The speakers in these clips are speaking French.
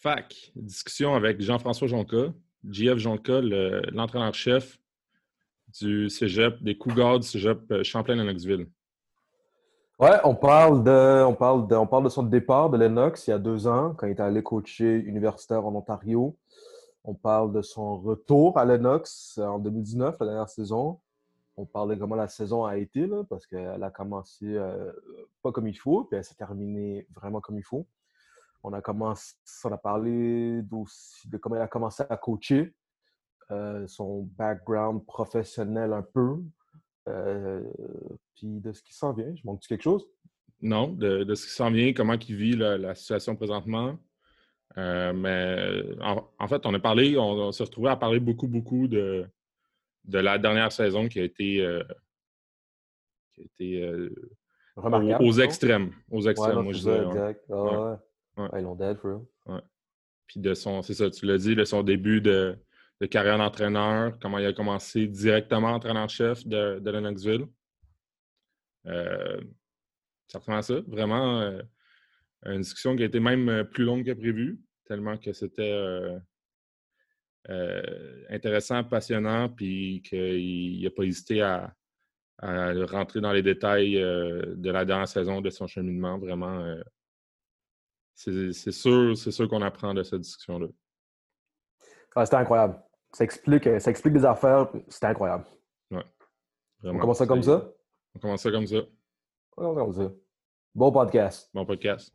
Fac, discussion avec Jean-François Jonca, JF Jonca, l'entraîneur-chef du cégep, des Cougars du cégep euh, Champlain-Lennoxville. Ouais, on parle, de, on, parle de, on parle de son départ de Lennox il y a deux ans, quand il est allé coacher universitaire en Ontario. On parle de son retour à Lennox en 2019, la dernière saison. On parle de comment la saison a été, parce qu'elle a commencé euh, pas comme il faut, puis elle s'est terminée vraiment comme il faut. On a commencé, on a parlé de comment elle a commencé à coacher, euh, son background professionnel un peu, euh, puis de ce qui s'en vient. Je manque quelque chose? Non, de, ce qui s'en vient, comment il vit la, situation présentement. Euh, mais en, fait, on a parlé, on, s'est retrouvé à parler beaucoup, beaucoup de, de la dernière saison qui a été, qui a été aux, extrêmes. Aux extrêmes, moi je disais. Exact. Ah ils l'ont dead, for real. Puis de son, c'est ça, tu l'as dit, de son début de, carrière d'entraîneur, comment il a commencé directement entraîneur-chef de, de Lennoxville. Euh, certainement ça. Vraiment euh, une discussion qui a été même euh, plus longue que prévu, tellement que c'était euh, intéressant, passionnant, puis qu'il n'a pas hésité à, à, rentrer dans les détails de la dernière saison de son cheminement. Vraiment c'est sûr, sûr qu'on apprend de cette discussion-là. Ah, c'était incroyable. Ça explique, ça explique des affaires, c'était incroyable. Ouais. On commence ça comme ça? On commence ça comme ça. On commence comme ça. Bon podcast. Bon podcast.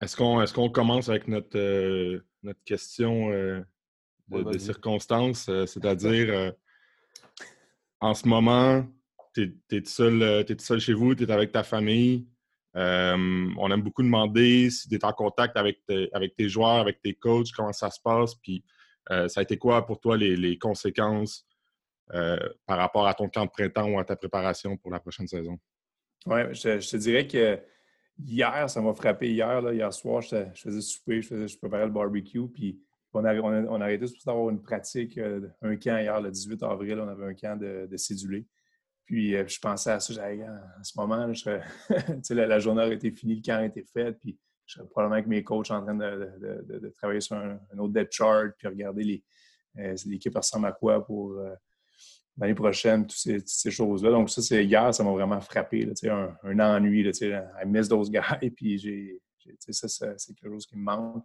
Est-ce qu'on est commence avec notre, euh, notre question euh, de, circonstances, euh, c'est-à-dire euh, en ce moment, tu es, seul, euh, seul chez vous, tu es avec ta famille. on aime beaucoup demander si tu es en contact avec, avec tes joueurs, avec tes coachs, comment ça se passe, puis ça a été quoi pour toi les, conséquences par rapport à ton camp de printemps ou à ta préparation pour la prochaine saison? Oui, je, te dirais que hier, ça m'a frappé. Hier, là, hier soir, je, faisais souper, je, je préparais le barbecue, puis on a, on, a, arrêté d'avoir une pratique, euh, un camp hier, le 18 avril, on avait un camp de, de. Puis euh, je pensais à ça, j'avais, à ce moment, là, la, journée aurait été finie, le camp a été fait, puis je serais probablement avec mes coachs en train de, travailler sur un, autre depth chart, puis regarder les, euh, l'équipe ressemble à quoi pour l'année prochaine, toutes ces, choses-là. Donc ça, c'est hier, ça m'a vraiment frappé, un, un, ennui. Là, I miss those guys, puis j'ai, ça, c'est quelque chose qui me manque.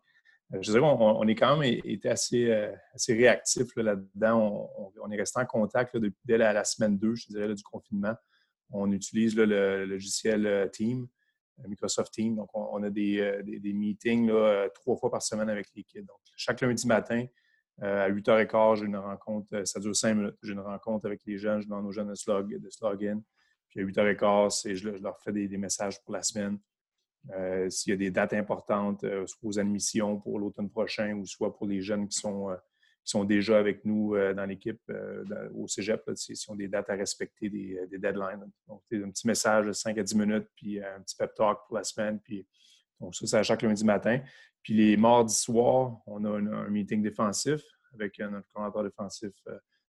Euh, je dirais qu'on on est quand même été assez, euh, assez réactif là-dedans. on, est resté en contact depuis dès la, semaine 2, je dirais, du confinement. On utilise le, logiciel euh, Team, Microsoft Team. Donc, on, a des, meetings trois fois par semaine avec l'équipe. Donc, chaque lundi matin, à 8h15, j'ai une rencontre, ça dure cinq minutes. J'ai une rencontre avec les jeunes, je demande aux jeunes de slog, de. Puis à 8h15, je, je leur fais des, messages pour la semaine. Euh, s'il y a des dates importantes, euh, soit aux admissions pour l'automne prochain ou soit pour les jeunes qui sont, euh, qui sont déjà avec nous dans l'équipe au cégep, s'ils ont des dates à respecter, des, deadlines. Donc, un petit message de 5 à 10 minutes, puis un petit pep talk pour la semaine. Puis, donc, ça, c'est à chaque lundi matin. Puis les mardis soirs, on a un, meeting défensif avec notre coordinateur défensif,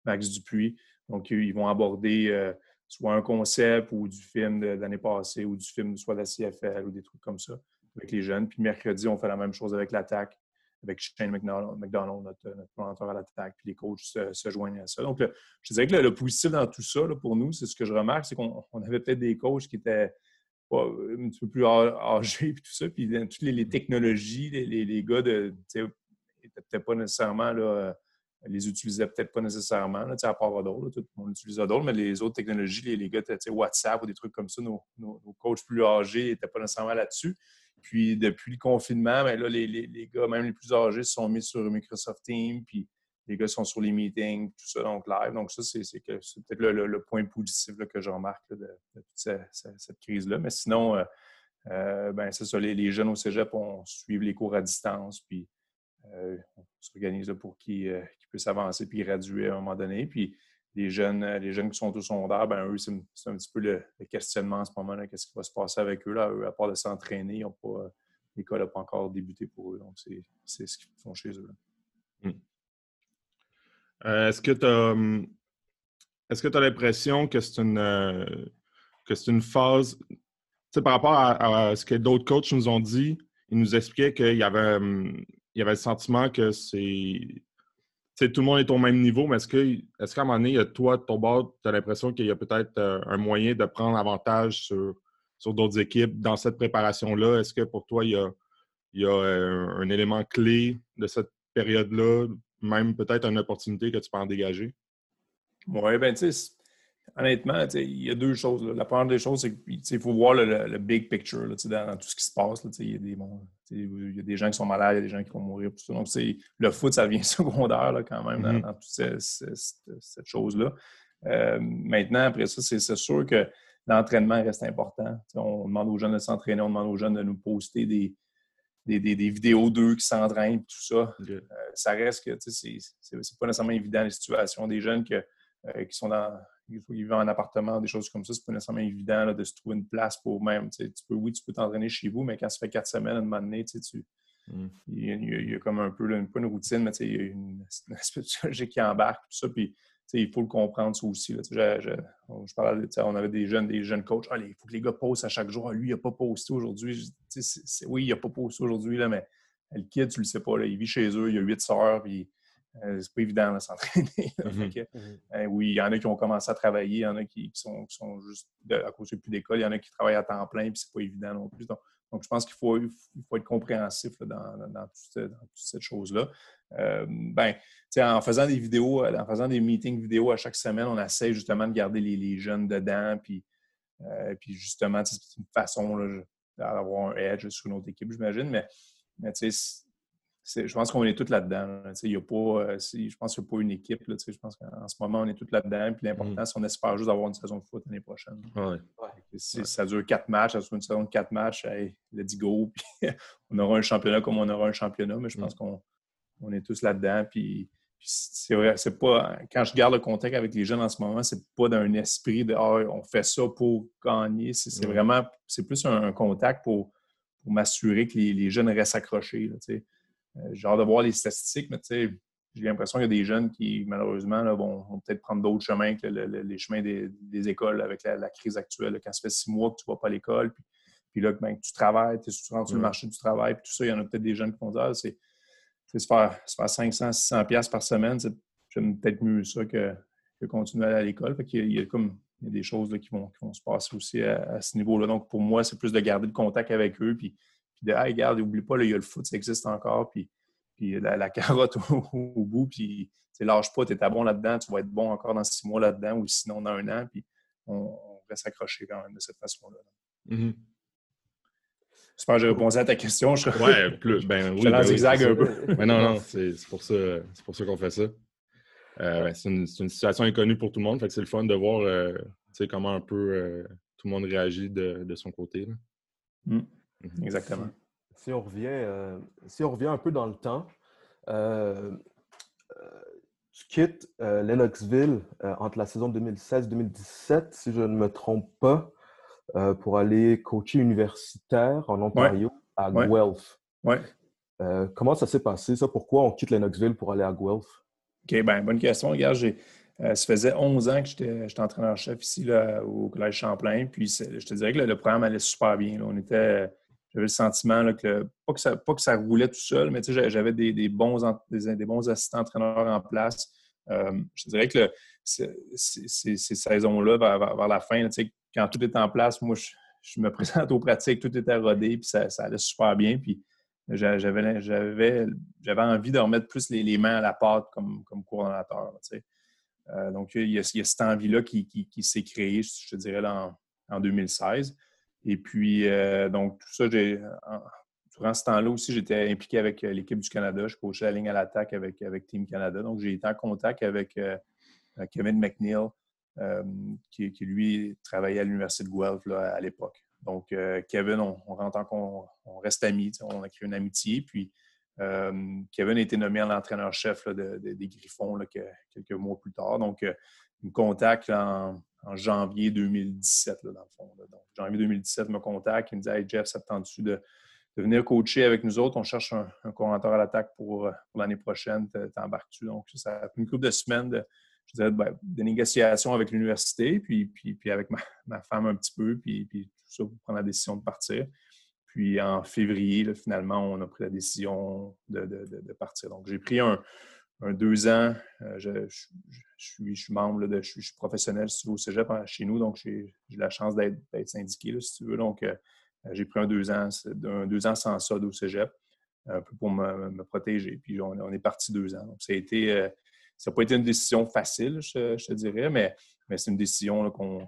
Max Dupuis. Donc, ils vont aborder soit un concept ou du film de, l'année passée ou du film soit de la CFL ou des trucs comme ça avec les jeunes. Puis mercredi, on fait la même chose avec l'attaque, avec Shane McDonald, notre, notre à l'attaque, puis les coachs se, joignent à ça. Donc, je dirais que le, positif dans tout ça, pour nous, c'est ce que je remarque, c'est qu'on avait peut-être des coachs qui étaient un petit peu plus âgés, puis tout ça, puis toutes les, technologies, les, les, gars de, n'étaient peut-être pas nécessairement là, les utilisaient peut-être pas nécessairement, à part Adol, tout le monde utilise Adol, mais les autres technologies, les, les gars, WhatsApp ou des trucs comme ça, nos, coachs plus âgés n'étaient pas nécessairement là-dessus. Puis depuis le confinement, ben là, les, les, gars, même les plus âgés, se sont mis sur Microsoft Teams, puis les gars sont sur les meetings, tout ça, donc live. Donc ça, c'est peut-être le, point positif que je remarque de, toute cette, crise-là. Mais sinon, euh, euh, ben, c'est ça, les, jeunes au cégep, on suit les cours à distance, puis euh, on s'organise pour qu'ils puissent avancer puis graduer à un moment donné. Puis les jeunes, euh, les jeunes qui sont au secondaire, ben eux, c'est un petit peu le, questionnement en ce moment. Qu'est-ce qui va se passer avec eux? Là? Eux, à part de s'entraîner, l'école n'a pas encore débuté pour eux. Donc, c'est ce qu'ils font chez eux. Euh, est-ce que tu as. Hum, tu as l'impression que c'est une, euh, que c'est une phase, par rapport à, ce que d'autres coachs nous ont dit, ils nous expliquaient qu'il y avait, hum, il y avait le sentiment que c'est. tout le monde est au même niveau, mais est-ce qu'à est un moment donné, toi, de ton bord, tu as l'impression qu'il y a peut-être euh, un moyen de prendre avantage sur, sur d'autres équipes dans cette préparation-là? Est-ce que pour toi, il y a, il y a euh, un élément clé de cette période-là, même peut-être une opportunité que tu peux en dégager? Oui, ben tu sais, honnêtement, il y a deux choses. La première des choses, c'est qu'il faut voir le, big picture là, dans, tout ce qui se passe. Il y, a des, y a des gens qui sont malades, il y a des gens qui vont mourir. Tout ça. Donc, le foot, ça devient secondaire là, quand même dans, mm-hmm. toute cette, chose-là. Euh, maintenant, après ça, c'est sûr que l'entraînement reste important. on demande aux jeunes de s'entraîner, on demande aux jeunes de nous poster des, des, des, vidéos d'eux qui s'entraînent, tout ça. Euh, ça reste que c'est pas nécessairement évident les situations des jeunes que, euh, qui sont dans ils vivent en appartement, des choses comme ça, c'est pas nécessairement évident de se trouver une place pour même. Tu peux, oui, tu peux t'entraîner chez vous, mais quand ça fait quatre semaines, à un moment donné, tu, mm. il, y a, comme un peu, une, pas une routine, mais il y a une, une espèce de qui embarque, tout ça. Puis il faut le comprendre, ça aussi. Là. Je, je, parlais, on avait des jeunes, des jeunes coachs. il faut que les gars postent à chaque jour. Ah, lui, il n'a pas posté aujourd'hui. Oui, il n'a pas posté aujourd'hui, mais le kid, tu ne le sais pas. Là, il vit chez eux, il a huit sœurs, puis euh, c'est pas évident de s'entraîner. Mm-hmm. Mm-hmm. Euh, oui, il y en a qui ont commencé à travailler, il y en a qui, sont, juste à cause de plus d'école, il y en a qui travaillent à temps plein, puis c'est pas évident non plus. Donc, je pense qu'il faut, faut, être compréhensif dans, dans, toute, cette chose-là. Euh, ben, en faisant des vidéos, en faisant des meetings vidéo à chaque semaine, on essaie justement de garder les, jeunes dedans, puis, puis justement, c'est une façon d'avoir un edge sur une autre équipe, j'imagine, mais, mais tu sais, je pense qu'on est tous là-dedans. Il y a pas, euh, je pense qu'il n'y a pas une équipe. je pense qu'en ce moment, on est tous là-dedans. Puis l'important, mm. c'est qu'on espère juste avoir une saison de foot l'année prochaine. Si ça dure quatre matchs, ça dure une saison de quatre matchs, hey, let's go. on aura un championnat comme on aura un championnat, mais je pense mm. qu'on on est tous là-dedans. Puis, c'est vrai, c'est pas. Quand je garde le contact avec les jeunes en ce moment, c'est pas d'un esprit de ah, on fait ça pour gagner. C'est, vraiment c'est plus un, contact pour, pour m'assurer que les, jeunes restent accrochés. J'ai hâte de voir les statistiques, mais tu sais, j'ai l'impression qu'il y a des jeunes qui, malheureusement, vont, peut-être prendre d'autres chemins que les chemins des, écoles avec la, crise actuelle. Quand ça fait six mois que tu ne vas pas à l'école, puis, là, ben, tu travailles, tu rentres sur le marché du travail, puis tout ça, il y en a peut-être des jeunes qui vont dire ah, c'est se faire, se faire 500, 600 pièces par semaine, j'aime peut-être mieux ça que, que continuer à aller à l'école. Il, y a comme il y a des choses qui, vont, se passer aussi à, ce niveau-là. Donc, pour moi, c'est plus de garder le contact avec eux, puis de hey, regarde, n'oublie pas, il y a le foot, ça existe encore, puis, puis la, carotte au, bout, puis lâche pas, tu es bon là-dedans, tu vas être bon encore dans six mois là-dedans, ou sinon dans un an, puis on, reste accroché quand même de cette façon-là. Mm-hmm. J'espère que j'ai répondu à ta question. Je... Ouais, plus. Ben, oui, je ben zigzag un peu. Mais non, non, c'est pour ça, pour ça qu'on fait ça. Euh, c'est une, une, situation inconnue pour tout le monde. Fait que c'est le fun de voir euh, comment un peu euh, tout le monde réagit de, de son côté. Là. Mm. Mhm. Exactement. Si, on revient, euh, si on revient un peu dans le temps, euh, euh, tu quittes Lennoxville entre la saison 2016-2017, si je ne me trompe pas, pour aller coacher universitaire en Ontario à Guelph. Ouais. comment ça s'est passé, ça? Pourquoi on quitte Lennoxville pour aller à Guelph? OK, ben bonne question. Regarde, j'ai, ça faisait 11 ans que j'étais, entraîneur-chef ici là, au Collège Champlain. Puis je te dirais que le programme allait super bien. On était j'avais le sentiment que, pas, que ça, pas que ça roulait tout seul, mais j'avais des, des, bons, des, bons assistants entraîneurs en place. Euh, je dirais que ces, saisons-là, vers, la fin, quand tout est en place, moi, je, me présente aux pratiques, tout était rodé, puis ça, allait super bien. Puis j'avais envie de remettre plus les, mains à la pâte comme, comme coordonnateur. Euh, donc, il y, a, cette envie-là qui, s'est créée, je dirais, en, en 2016. Et puis, euh, donc, tout ça, j'ai, durant ce temps-là aussi, j'étais impliqué avec euh, l'équipe du Canada. Je coachais la ligne à l'attaque avec, avec Team Canada. Donc, j'ai été en contact avec euh, Kevin McNeil, qui, lui travaillait à l'Université de Guelph à l'époque. Donc, Kevin, on, rentre en, on reste amis, on a créé une amitié. Puis, Kevin a été nommé en entraîneur-chef des Griffons quelques mois plus tard. Donc, il me contacte en, en janvier 2017, dans le fond. Donc, janvier 2017, il me contacte, il me dit Hey Jeff, ça te tente-tu de, venir coacher avec nous autres? On cherche un, un à l'attaque pour, l'année prochaine, t'embarques-tu? Donc, ça a pris une couple de semaines je dirais, ben, des négociations avec l'université, puis, puis, puis avec ma, femme un petit peu, puis, puis tout ça pour prendre la décision de partir. Puis en février, finalement, on a pris la décision de, partir. Donc, j'ai pris un, deux ans. Euh, je, suis, membre, de, je, suis, professionnel si tu veux, au cégep hein, chez nous, donc j'ai la chance d'être syndiqué, si tu veux. Donc, euh, j'ai pris un deux ans, un deux ans sans ça au cégep, un peu pour me, protéger. Puis on, est parti deux ans. Donc, ça a été. Euh, ça n'a pas été une décision facile, je, te dirais, mais, c'est une décision qu'on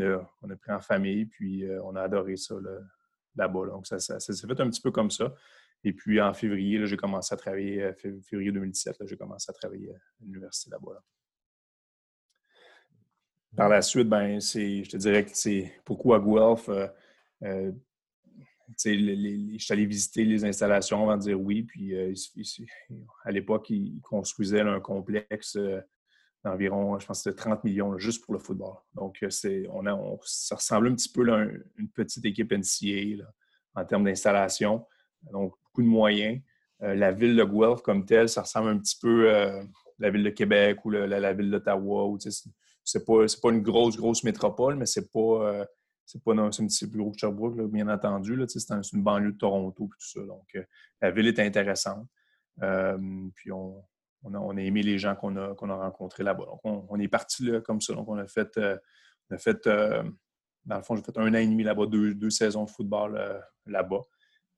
a, a pris en famille, puis on a adoré ça là-bas. Donc, ça s'est fait un petit peu comme ça. Et puis en février, j'ai commencé à travailler, euh, février 2017, j'ai commencé à travailler à l'université là-bas. Par la suite, ben, je te dirais que c'est beaucoup à Guelph. Euh, euh, je suis allé visiter les installations avant de dire oui. Puis à l'époque, ils construisaient un complexe d'environ, je pense, de 30 millions juste pour le football. Donc, on a, ça ressemble un petit peu à une petite équipe NCA en termes d'installation. Donc, de moyens. Euh, la ville de Guelph comme telle, ça ressemble un petit peu à euh, la ville de Québec ou la, ville d'Ottawa. C'est pas, pas une grosse, grosse métropole, mais c'est pas, euh, c'est pas un petit plus gros que Sherbrooke, bien entendu. C'est une banlieue de Toronto et tout ça. Donc, la ville est intéressante. puis on, a, aimé les gens qu'on a, a rencontrés là-bas. Donc, on, est parti comme ça. Donc, on a fait, on a fait dans le fond, j'ai fait un an et demi là-bas, deux saisons de football là-bas.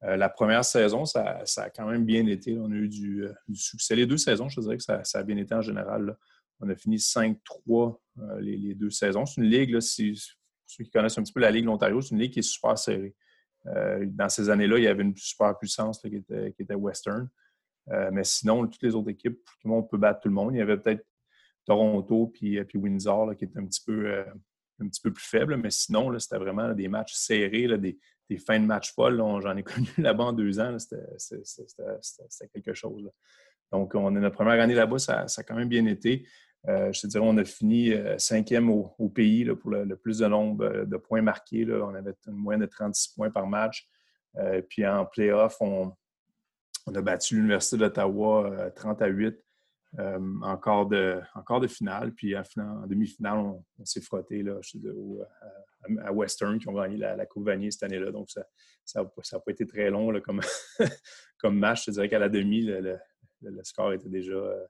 Euh, la première saison, ça, a quand même bien été. On a eu du, euh, succès. Les deux saisons, je dirais que ça, a bien été en général. On a fini 5-3 euh, les, deux saisons. C'est une ligue, si, ceux qui connaissent un petit peu la Ligue de l'Ontario, c'est une ligue qui est super serrée. dans ces années-là, il y avait une super puissance qui, était, Western. mais sinon, toutes les autres équipes, tout le monde peut battre tout le monde. Il y avait peut-être Toronto puis, puis Windsor qui était un petit peu un petit peu plus faible, mais sinon, c'était vraiment des matchs serrés, fins de match folles. J'en ai connu là-bas en deux ans. C'était quelque chose. Donc, on est notre première année là-bas, ça, a quand même bien été. Euh, je te dirais, on a fini euh, cinquième au, pays pour le, plus de nombre euh, de points marqués. On avait une moyenne de 36 points par match. puis en playoff, on, on a battu l'Université d'Ottawa 30 à 8 euh, encore, de, encore de finale. Puis en, demi-finale, on, s'est frotté là, à, Western qui ont gagné la, Coupe Vanier cette année-là. Donc, ça n'a pas été très long comme, comme match. Je dirais qu'à la demi, le, score était déjà euh,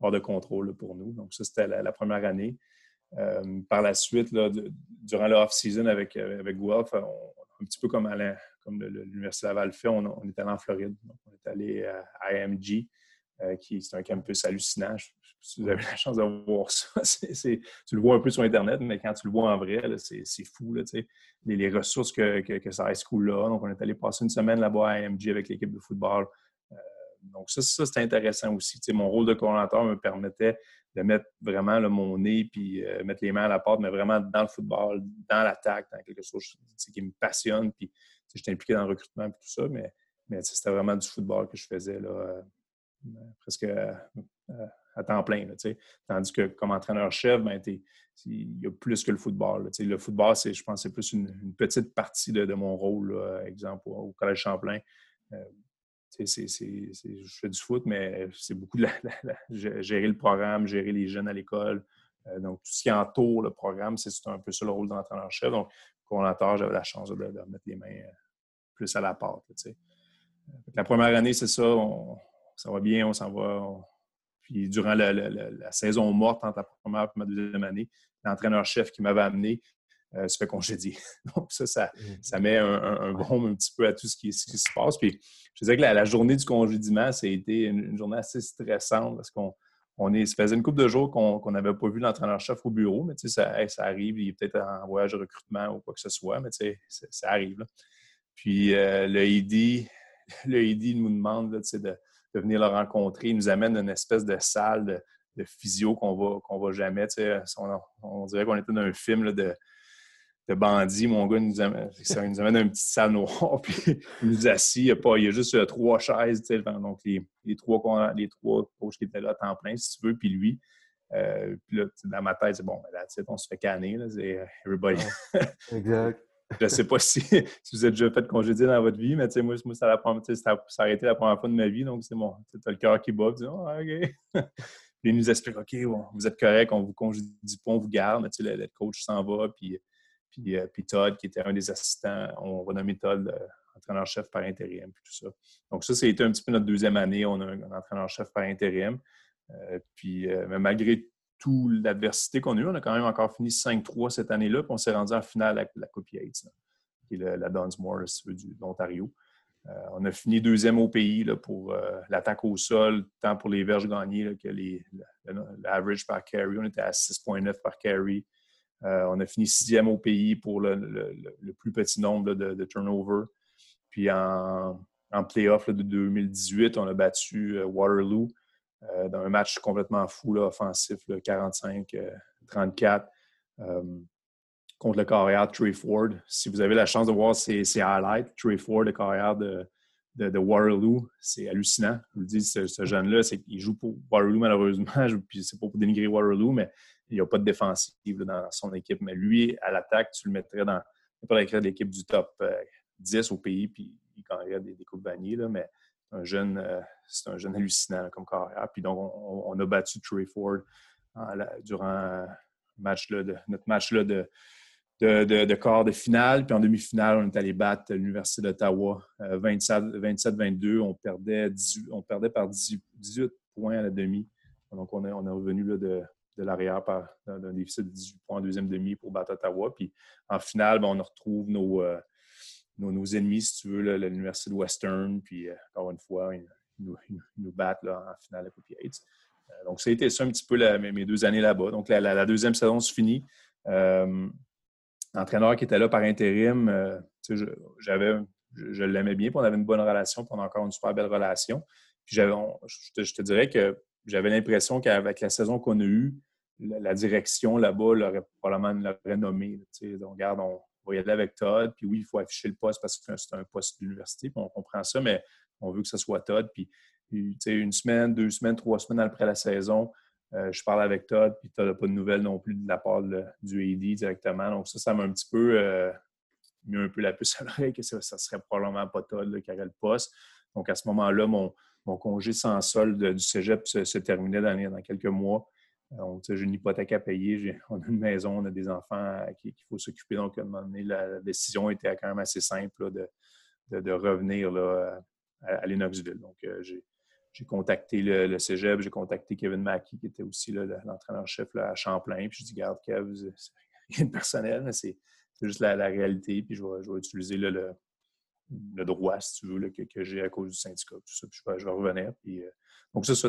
hors de contrôle pour nous. Donc, ça, c'était la, première année. Euh, par la suite, durant le off-season avec, avec Guelph, un petit peu comme, comme l'Université Laval fait, on, on, est allé en Floride. on est allé à IMG. Euh, qui c'est un campus hallucinant. Je, si vous avez la chance de voir ça, tu le vois un peu sur Internet, mais quand tu le vois en vrai, c'est fou. Là, les, les, ressources que, que, que ça school-là. Donc, on est allé passer une semaine là-bas à AMG avec l'équipe de football. Euh, donc, ça, ça c'est intéressant aussi. mon rôle de coordinateur me permettait de mettre vraiment mon nez puis euh, mettre les mains à la porte, mais vraiment dans le football, dans l'attaque, dans quelque chose qui me passionne. Puis, j'étais impliqué dans le recrutement et tout ça, mais, mais c'était vraiment du football que je faisais là, presque euh, à temps plein. Tandis que comme entraîneur-chef, ben, il y a plus que le football. Le football, je pense c'est plus une, petite partie de, mon rôle, exemple, au, Collège Champlain. Euh, je fais du foot, mais c'est beaucoup de gérer le programme, gérer les jeunes à l'école. Euh, donc, tout ce qui entoure le programme, c'est un peu ça le rôle d'entraîneur-chef. Donc, coordinateur, j'avais la chance de, mettre les mains plus à la pâte. la première année, c'est ça ça va bien, on s'en va. Puis durant la, saison morte entre la première et ma deuxième année, l'entraîneur-chef qui m'avait amené euh, se fait congédier. Donc ça, ça, mmh. met un, un, un petit peu à tout ce qui, se passe. Puis je disais que la, journée du congédiement, ça a été une, journée assez stressante parce qu'on on est, ça faisait une couple de jours qu'on n'avait pas vu l'entraîneur-chef au bureau, mais tu sais, ça, ça arrive, il est peut-être en voyage de recrutement ou quoi que ce soit, mais tu sais, ça arrive. Puis euh, le ID, le ID nous demande là, de, de venir le rencontrer. Il nous amène une espèce de salle de, physio qu'on va, qu'on va jamais. On, dirait qu'on était dans un film de, de bandits. Mon gars nous amène, il nous amène dans une petite salle noire, puis il nous assit. Il y a, pas, il y a juste euh, trois chaises. Donc, les, les, trois, les trois qui étaient là temps plein, si tu veux, puis lui. Euh, puis là, dans ma tête, c'est bon, là, on se fait canner. C'est euh, everybody. exact. Je ne sais pas si, vous êtes déjà fait congédier dans votre vie, mais moi, moi ça, a été la première fois de ma vie, donc c'est bon. Tu as le cœur qui bat, tu dis oh, OK. il nous explique OK, vous êtes correct, on vous congédie pas, on vous garde. Mais, le, le, coach s'en va. Puis, puis, puis, Todd, qui était un des assistants, on va nommer Todd entraîneur-chef par intérim. Puis tout ça. Donc, ça, c'était un petit peu notre deuxième année. On a un, entraîneur-chef par intérim. puis, mais malgré toute l'adversité qu'on a eue, on a quand même encore fini 5-3 cette année-là. Puis on s'est rendu en finale avec la Coupe Yates, qui est la Dunsmore de l'Ontario. Euh, on a fini deuxième au pays pour euh, l'attaque au sol, tant pour les verges gagnées que l'average par carry. On était à 6,9 par carry. Euh, on a fini sixième au pays pour le, plus petit nombre de, de, turnovers. Puis en, en playoff de 2018, on a battu Waterloo dans un match complètement fou, offensif, 45-34 contre le carrière Trey Ford. Si vous avez la chance de voir ses, highlights, Trey Ford, le carrière de, de, Waterloo, c'est hallucinant. Je vous le dis, ce, jeune-là, il joue pour Waterloo malheureusement, puis c'est pas pour dénigrer Waterloo, mais il n'y a pas de défensive dans son équipe. Mais lui, à l'attaque, tu le mettrais dans n'importe l'équipe du top 10 euh, au pays, puis il gagnerait des, des coupes vanille, là, mais euh, c'est un jeune hallucinant comme carrière. Puis donc, on, a battu Trey Ford durant -là de, notre match là de, de, de, quart de finale. Puis en demi-finale, on est allé battre l'Université d'Ottawa 27-22. Euh, on, perdait on perdait par 18, points à la demi. Donc, on est, on est revenu là, de, de l'arrière par d'un déficit de 18 points en deuxième demi pour battre Ottawa. Puis en finale, ben, on retrouve nos, euh, nos, ennemis, si tu veux, l'Université de Western. Puis euh, encore une fois, ils, nous, battent là, en finale à Coupe Yates. donc, ça a été ça un petit peu mes, deux années là-bas. Donc, la, deuxième saison se finit l'entraîneur qui était là par intérim, euh, j'avais, je, l'aimais bien, puis on avait une bonne relation, puis on a encore une super belle relation. Puis je, te, dirais que j'avais l'impression qu'avec la saison qu'on a eue, la, direction là-bas l'aurait probablement l'aurait nommé. regarde, on va y aller avec Todd, puis oui, il faut afficher le poste parce que c'est un poste d'université, puis on comprend ça, mais on veut que ce soit Todd. Puis, une semaine, deux semaines, trois semaines après la saison, euh, je parle avec Todd, puis Todd n'a pas de nouvelles non plus de la part du AD directement. Donc, ça, ça m'a un petit peu euh, mis un peu la puce à l'oreille que ça, ne serait probablement pas Todd qui aurait le poste. Donc, à ce moment-là, mon, congé sans solde du cégep se, terminait dans, dans, quelques mois. J'ai une hypothèque à payer, on a une maison, on a des enfants qu'il faut s'occuper. Donc, à un moment donné, la, décision était quand même assez simple de, revenir à, Lennoxville. Donc, euh, j'ai j'ai contacté le, le cégep, j'ai contacté Kevin Mackey, qui était aussi l'entraîneur-chef à Champlain. Puis je dis, garde, Kev, rien de personnel, mais c'est juste la, réalité. Puis je vais, utiliser le, droit, si tu veux, que, j'ai à cause du syndicat. Tout ça, je vais, revenir. Puis, euh, donc, ça, ça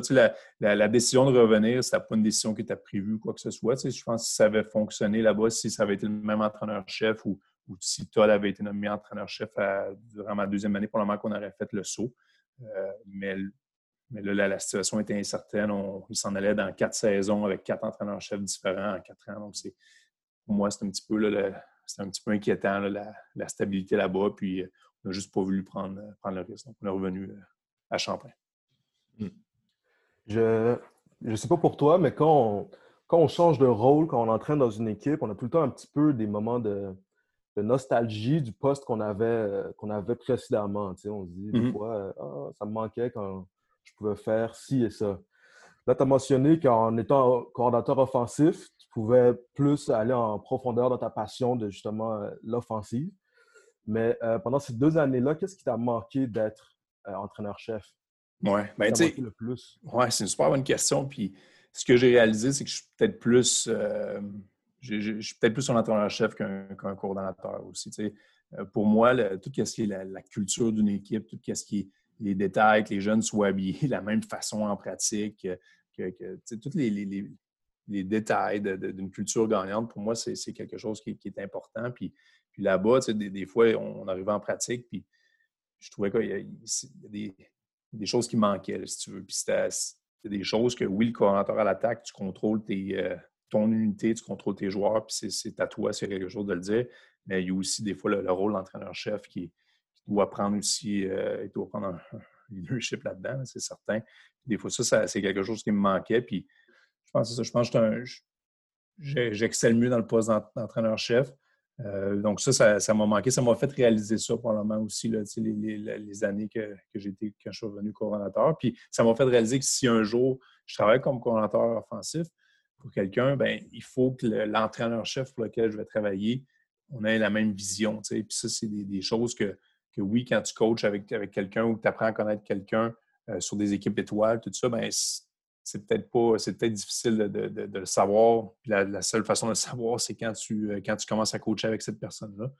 la, la, décision de revenir, ce pas une décision qui était prévue ou quoi que ce soit. je pense que si ça avait fonctionné là-bas, si ça avait été le même entraîneur-chef ou, si Todd avait été nommé entraîneur-chef durant ma deuxième année, pour le moment qu'on aurait fait le saut. Euh, mais mais là, la, situation était incertaine. On, il s'en allait dans quatre saisons avec quatre entraîneurs-chefs différents en quatre ans. Donc, pour moi, c'est un petit peu, là, un petit peu inquiétant, la, stabilité là-bas. Puis, euh, n'a juste pas voulu prendre, prendre le risque. Donc, on est revenu euh, à Champlain. Hmm. Je ne sais pas pour toi, mais quand on, quand on change de rôle, quand on entraîne dans une équipe, on a tout le temps un petit peu des moments de, nostalgie du poste qu'on avait, euh, qu'on avait précédemment. Tu sais, on se dit des mm-hmm. fois, ah, ça me manquait quand, je pouvais faire ci et ça. Là, tu as mentionné qu'en étant coordinateur offensif, tu pouvais plus aller en profondeur dans ta passion de justement euh, l'offensive. Mais euh, pendant ces deux années-là, qu'est-ce qui t'a manqué d'être euh, entraîneur-chef? Oui, ben, tu sais. le plus? Ouais, c'est une super bonne question. Puis ce que j'ai réalisé, c'est que je suis peut-être plus. je suis peut-être plus un entraîneur-chef qu'un coordonnateur aussi. pour moi, tout ce qui est la, la culture d'une équipe, tout ce qui est les détails, que les jeunes soient habillés de la même façon en pratique, que, tous les, détails d'une culture gagnante, pour moi, c'est quelque chose qui, est important. Puis, puis là-bas, des, des, fois, on, arrivait en pratique, puis je trouvais qu'il y a, des, choses qui manquaient, si tu veux. Puis c'était des choses que, oui, le coordinateur à l'attaque, tu contrôles euh, ton unité, tu contrôles tes joueurs, puis c'est à toi, c'est quelque chose de le dire. Mais il y a aussi des fois le, rôle d'entraîneur-chef qui, doit prendre aussi, euh, il doit prendre un, leadership là-dedans, c'est certain. Des fois, ça, c'est quelque chose qui me manquait. Puis je pense que ça, je pense que j'excelle mieux dans le poste d'entraîneur-chef. Euh, donc, ça, ça m'a manqué. Ça m'a fait réaliser ça probablement aussi, là, les, les, années que, que j'ai été, quand je suis revenu coronateur. Puis, ça m'a fait réaliser que si un jour je travaille comme coordinateur offensif pour quelqu'un, ben, il faut que l'entraîneur-chef pour lequel je vais travailler, on ait la même vision. Puis ça, c'est des, choses que, que, oui, quand tu coaches avec, avec quelqu'un ou que tu apprends à connaître quelqu'un euh, sur des équipes étoiles, tout ça, ben, c'est peut-être pas, c'est peut-être difficile de, le savoir. Puis la, seule façon de le savoir, c'est quand tu, quand tu commences à coacher avec cette personne-là.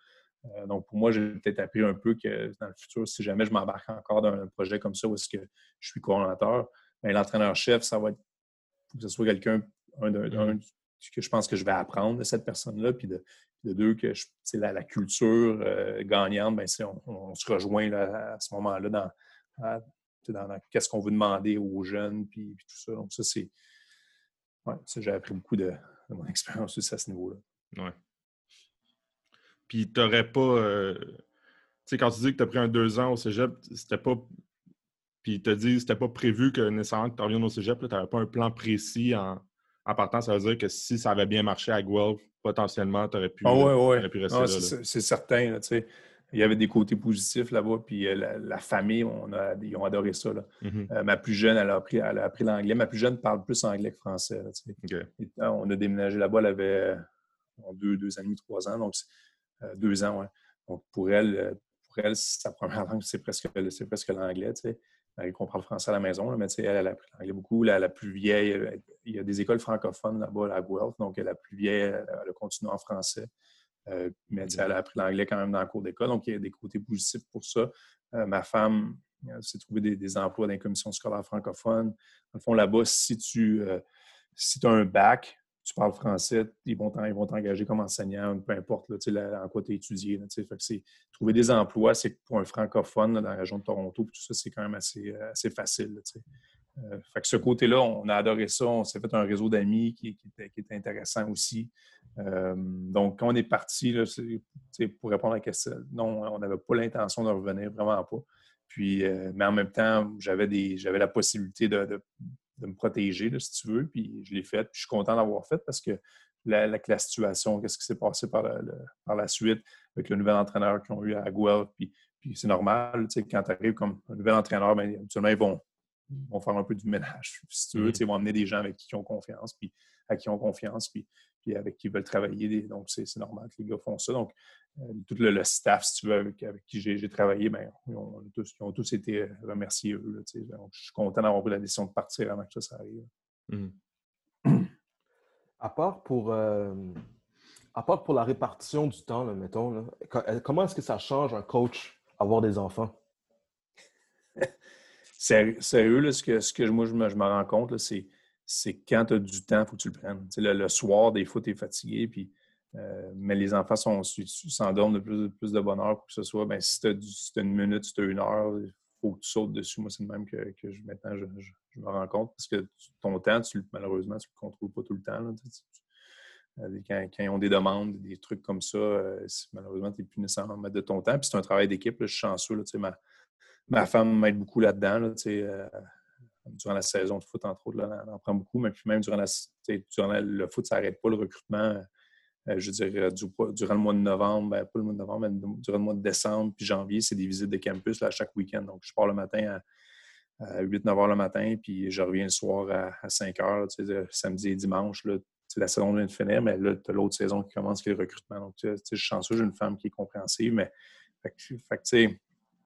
Euh, donc, pour moi, j'ai peut-être appris un peu que dans le futur, si jamais je m'embarque encore dans un projet comme ça où est-ce que je suis coordonnateur, ben, l'entraîneur-chef, ça va être, que ce soit quelqu'un, un, que je pense que je vais apprendre de cette personne-là, puis de, deux, que la, la, culture euh, gagnante, ben, on, se rejoint à ce moment-là dans, dans, qu'est-ce qu'on veut demander aux jeunes, puis, tout ça. Donc, ça, c'est. Ouais, ça, j'ai appris beaucoup de, mon expérience aussi à ce niveau-là. Ouais. Puis, tu n'aurais pas. Euh, tu sais, quand tu dis que tu as pris un deux ans au cégep, c'était pas. Puis, tu as dit que c'était pas prévu que nécessairement que tu reviennes au cégep, tu n'avais pas un plan précis en, en partant. Ça veut dire que si ça avait bien marché à Guelph, potentiellement, tu aurais pu, ah ouais, pu rester ah, là. C'est certain, tu sais il y avait des côtés positifs là-bas. Puis euh, la, famille, on a, ils ont adoré ça. Mm-hmm. Euh, ma plus jeune, elle a appris, elle a appris l'anglais. Ma plus jeune parle plus anglais que français. on a déménagé là-bas, elle avait deux, deux ans et demi, trois ans. Donc, euh, deux ans, ouais. Donc, pour elle, pour elle, sa première langue, c'est presque, presque l'anglais. Elle comprend le français à la maison, mais elle, elle a appris l'anglais beaucoup. La, la, plus vieille, il y a des écoles francophones là-bas à Guelph. Donc, la plus vieille, elle a continué en français. Euh, mais elle a appris l'anglais quand même dans le cours d'école, donc il y a des côtés positifs pour ça. Euh, ma femme euh, s'est trouvée des, emplois dans les commissions scolaires francophones. Dans le fond, là-bas, si tu si as un bac, tu parles français, ils vont t'engager comme enseignant, peu importe là, en quoi tu as étudié. trouver des emplois, c'est pour un francophone dans la région de Toronto, tout ça, c'est quand même assez, assez facile. Fait que ce côté-là, on a adoré ça. On s'est fait un réseau d'amis qui, était, intéressant aussi. Euh, donc, quand on est parti, pour répondre à la question, non, on n'avait pas l'intention de revenir, vraiment pas. Puis, euh, mais en même temps, j'avais la possibilité de, me protéger, si tu veux, puis je l'ai fait. Puis je suis content d'avoir fait parce que la, situation, qu'est-ce qui s'est passé par la, suite avec le nouvel entraîneur qu'ils ont eu à Guelph, puis, c'est normal, quand tu arrives comme un nouvel entraîneur, bien, ils vont, vont faire un peu du ménage, si tu veux, mm-hmm. ils vont amener des gens avec qui ils ont confiance, puis à qui ils ont confiance, puis puis avec qui ils veulent travailler. Donc, c'est normal que les gars font ça. Donc, euh, tout le, staff, si tu veux, avec, qui j'ai travaillé, bien, ils, ont tous, été euh, remerciés, eux. donc, je suis content d'avoir pris la décision de partir avant que ça, arrive. Mmh. À part pour. Euh, à part pour la répartition du temps, mettons, comment est-ce que ça change un coach avoir des enfants? Sérieux, ce, que, ce que moi je me, rends compte, c'est quand tu as du temps, il faut que tu le prennes. Le, soir, des fois, tu es fatigué, puis, euh, mais les enfants s'endorment de plus, plus de bonheur pour que ce soit. Ben, si tu as, une minute, si tu as une heure, il faut que tu sautes dessus. Moi, c'est le même que, je, maintenant, je, me rends compte. Parce que ton temps, malheureusement, tu ne le contrôles pas tout le temps. Euh, quand, ils ont des demandes, des trucs comme ça, euh, malheureusement, tu n'es plus nécessairement mettre de ton temps. Puis c'est un travail d'équipe. Je suis chanceux. ma, ma femme m'aide beaucoup là-dedans. Là, durant la saison de foot, entre autres, là, on en prend beaucoup, mais puis même durant, la, le foot, ça n'arrête pas le recrutement. Euh, je veux dire, euh, durant le mois de novembre, ben, pas le mois de novembre, mais durant le mois de décembre puis janvier, c'est des visites de campus là, chaque week-end. Donc, je pars le matin à, 8-9 heures le matin, puis je reviens le soir à, 5 heures, samedi et dimanche. Là, la saison vient de finir, mais là, tu as l'autre saison qui commence, qui est le recrutement. Donc, je suis chanceux, j'ai une femme qui est compréhensive, mais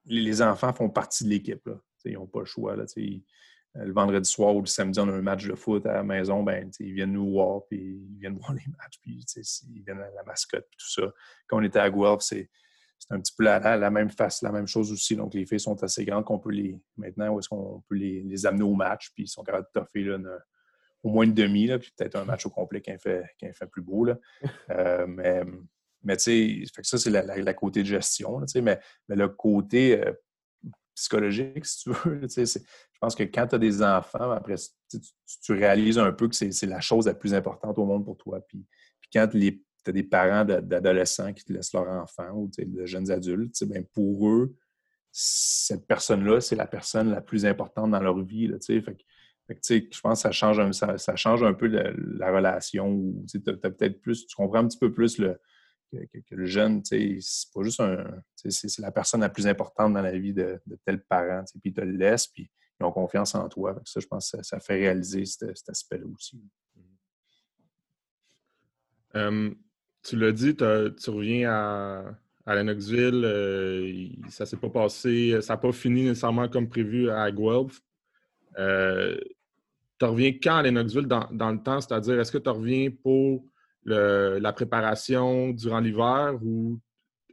les enfants font partie de l'équipe. Ils n'ont pas le choix. Là, euh, le vendredi soir ou le samedi, on a un match de foot à la maison, ben, ils viennent nous voir, puis ils viennent voir les matchs, puis ils viennent à la mascotte, puis tout ça. Quand on était à Guelph, c'est un petit peu la, la, même face, la même chose aussi. Donc, les filles sont assez grandes qu'on peut les, maintenant, où est-ce qu'on peut les, les, amener au match, puis ils sont capables de toffer là, au moins une demi, là, puis peut-être un match au complet qui fait, qui fait plus beau. Là. Euh, mais, mais tu sais, ça, c'est la, la, côté de gestion, mais, mais le côté euh, psychologique, si tu veux. je pense que quand tu as des enfants, après, tu, réalises un peu que c'est la chose la plus importante au monde pour toi. Puis, puis quand tu as des parents d'adolescents qui te laissent leur enfant ou de jeunes adultes, ben pour eux, cette personne-là, c'est la personne la plus importante dans leur vie. Là, fait je pense que ça change un, ça, change un peu la, relation. Tu peut-être plus, tu comprends un petit peu plus le, que, le jeune, c'est pas juste un. C'est la personne la plus importante dans la vie de, tel parent. Puis il te le laisse, puis ont confiance en toi. Ça, je pense que ça, fait réaliser cet, aspect-là aussi. tu l'as dit, tu reviens à, à Lennoxville. Euh, ça s'est pas passé, ça n'a pas fini nécessairement comme prévu à Guelph. Euh, tu reviens quand à Lennoxville dans, le temps? C'est-à-dire, est-ce que tu reviens pour la préparation durant l'hiver ou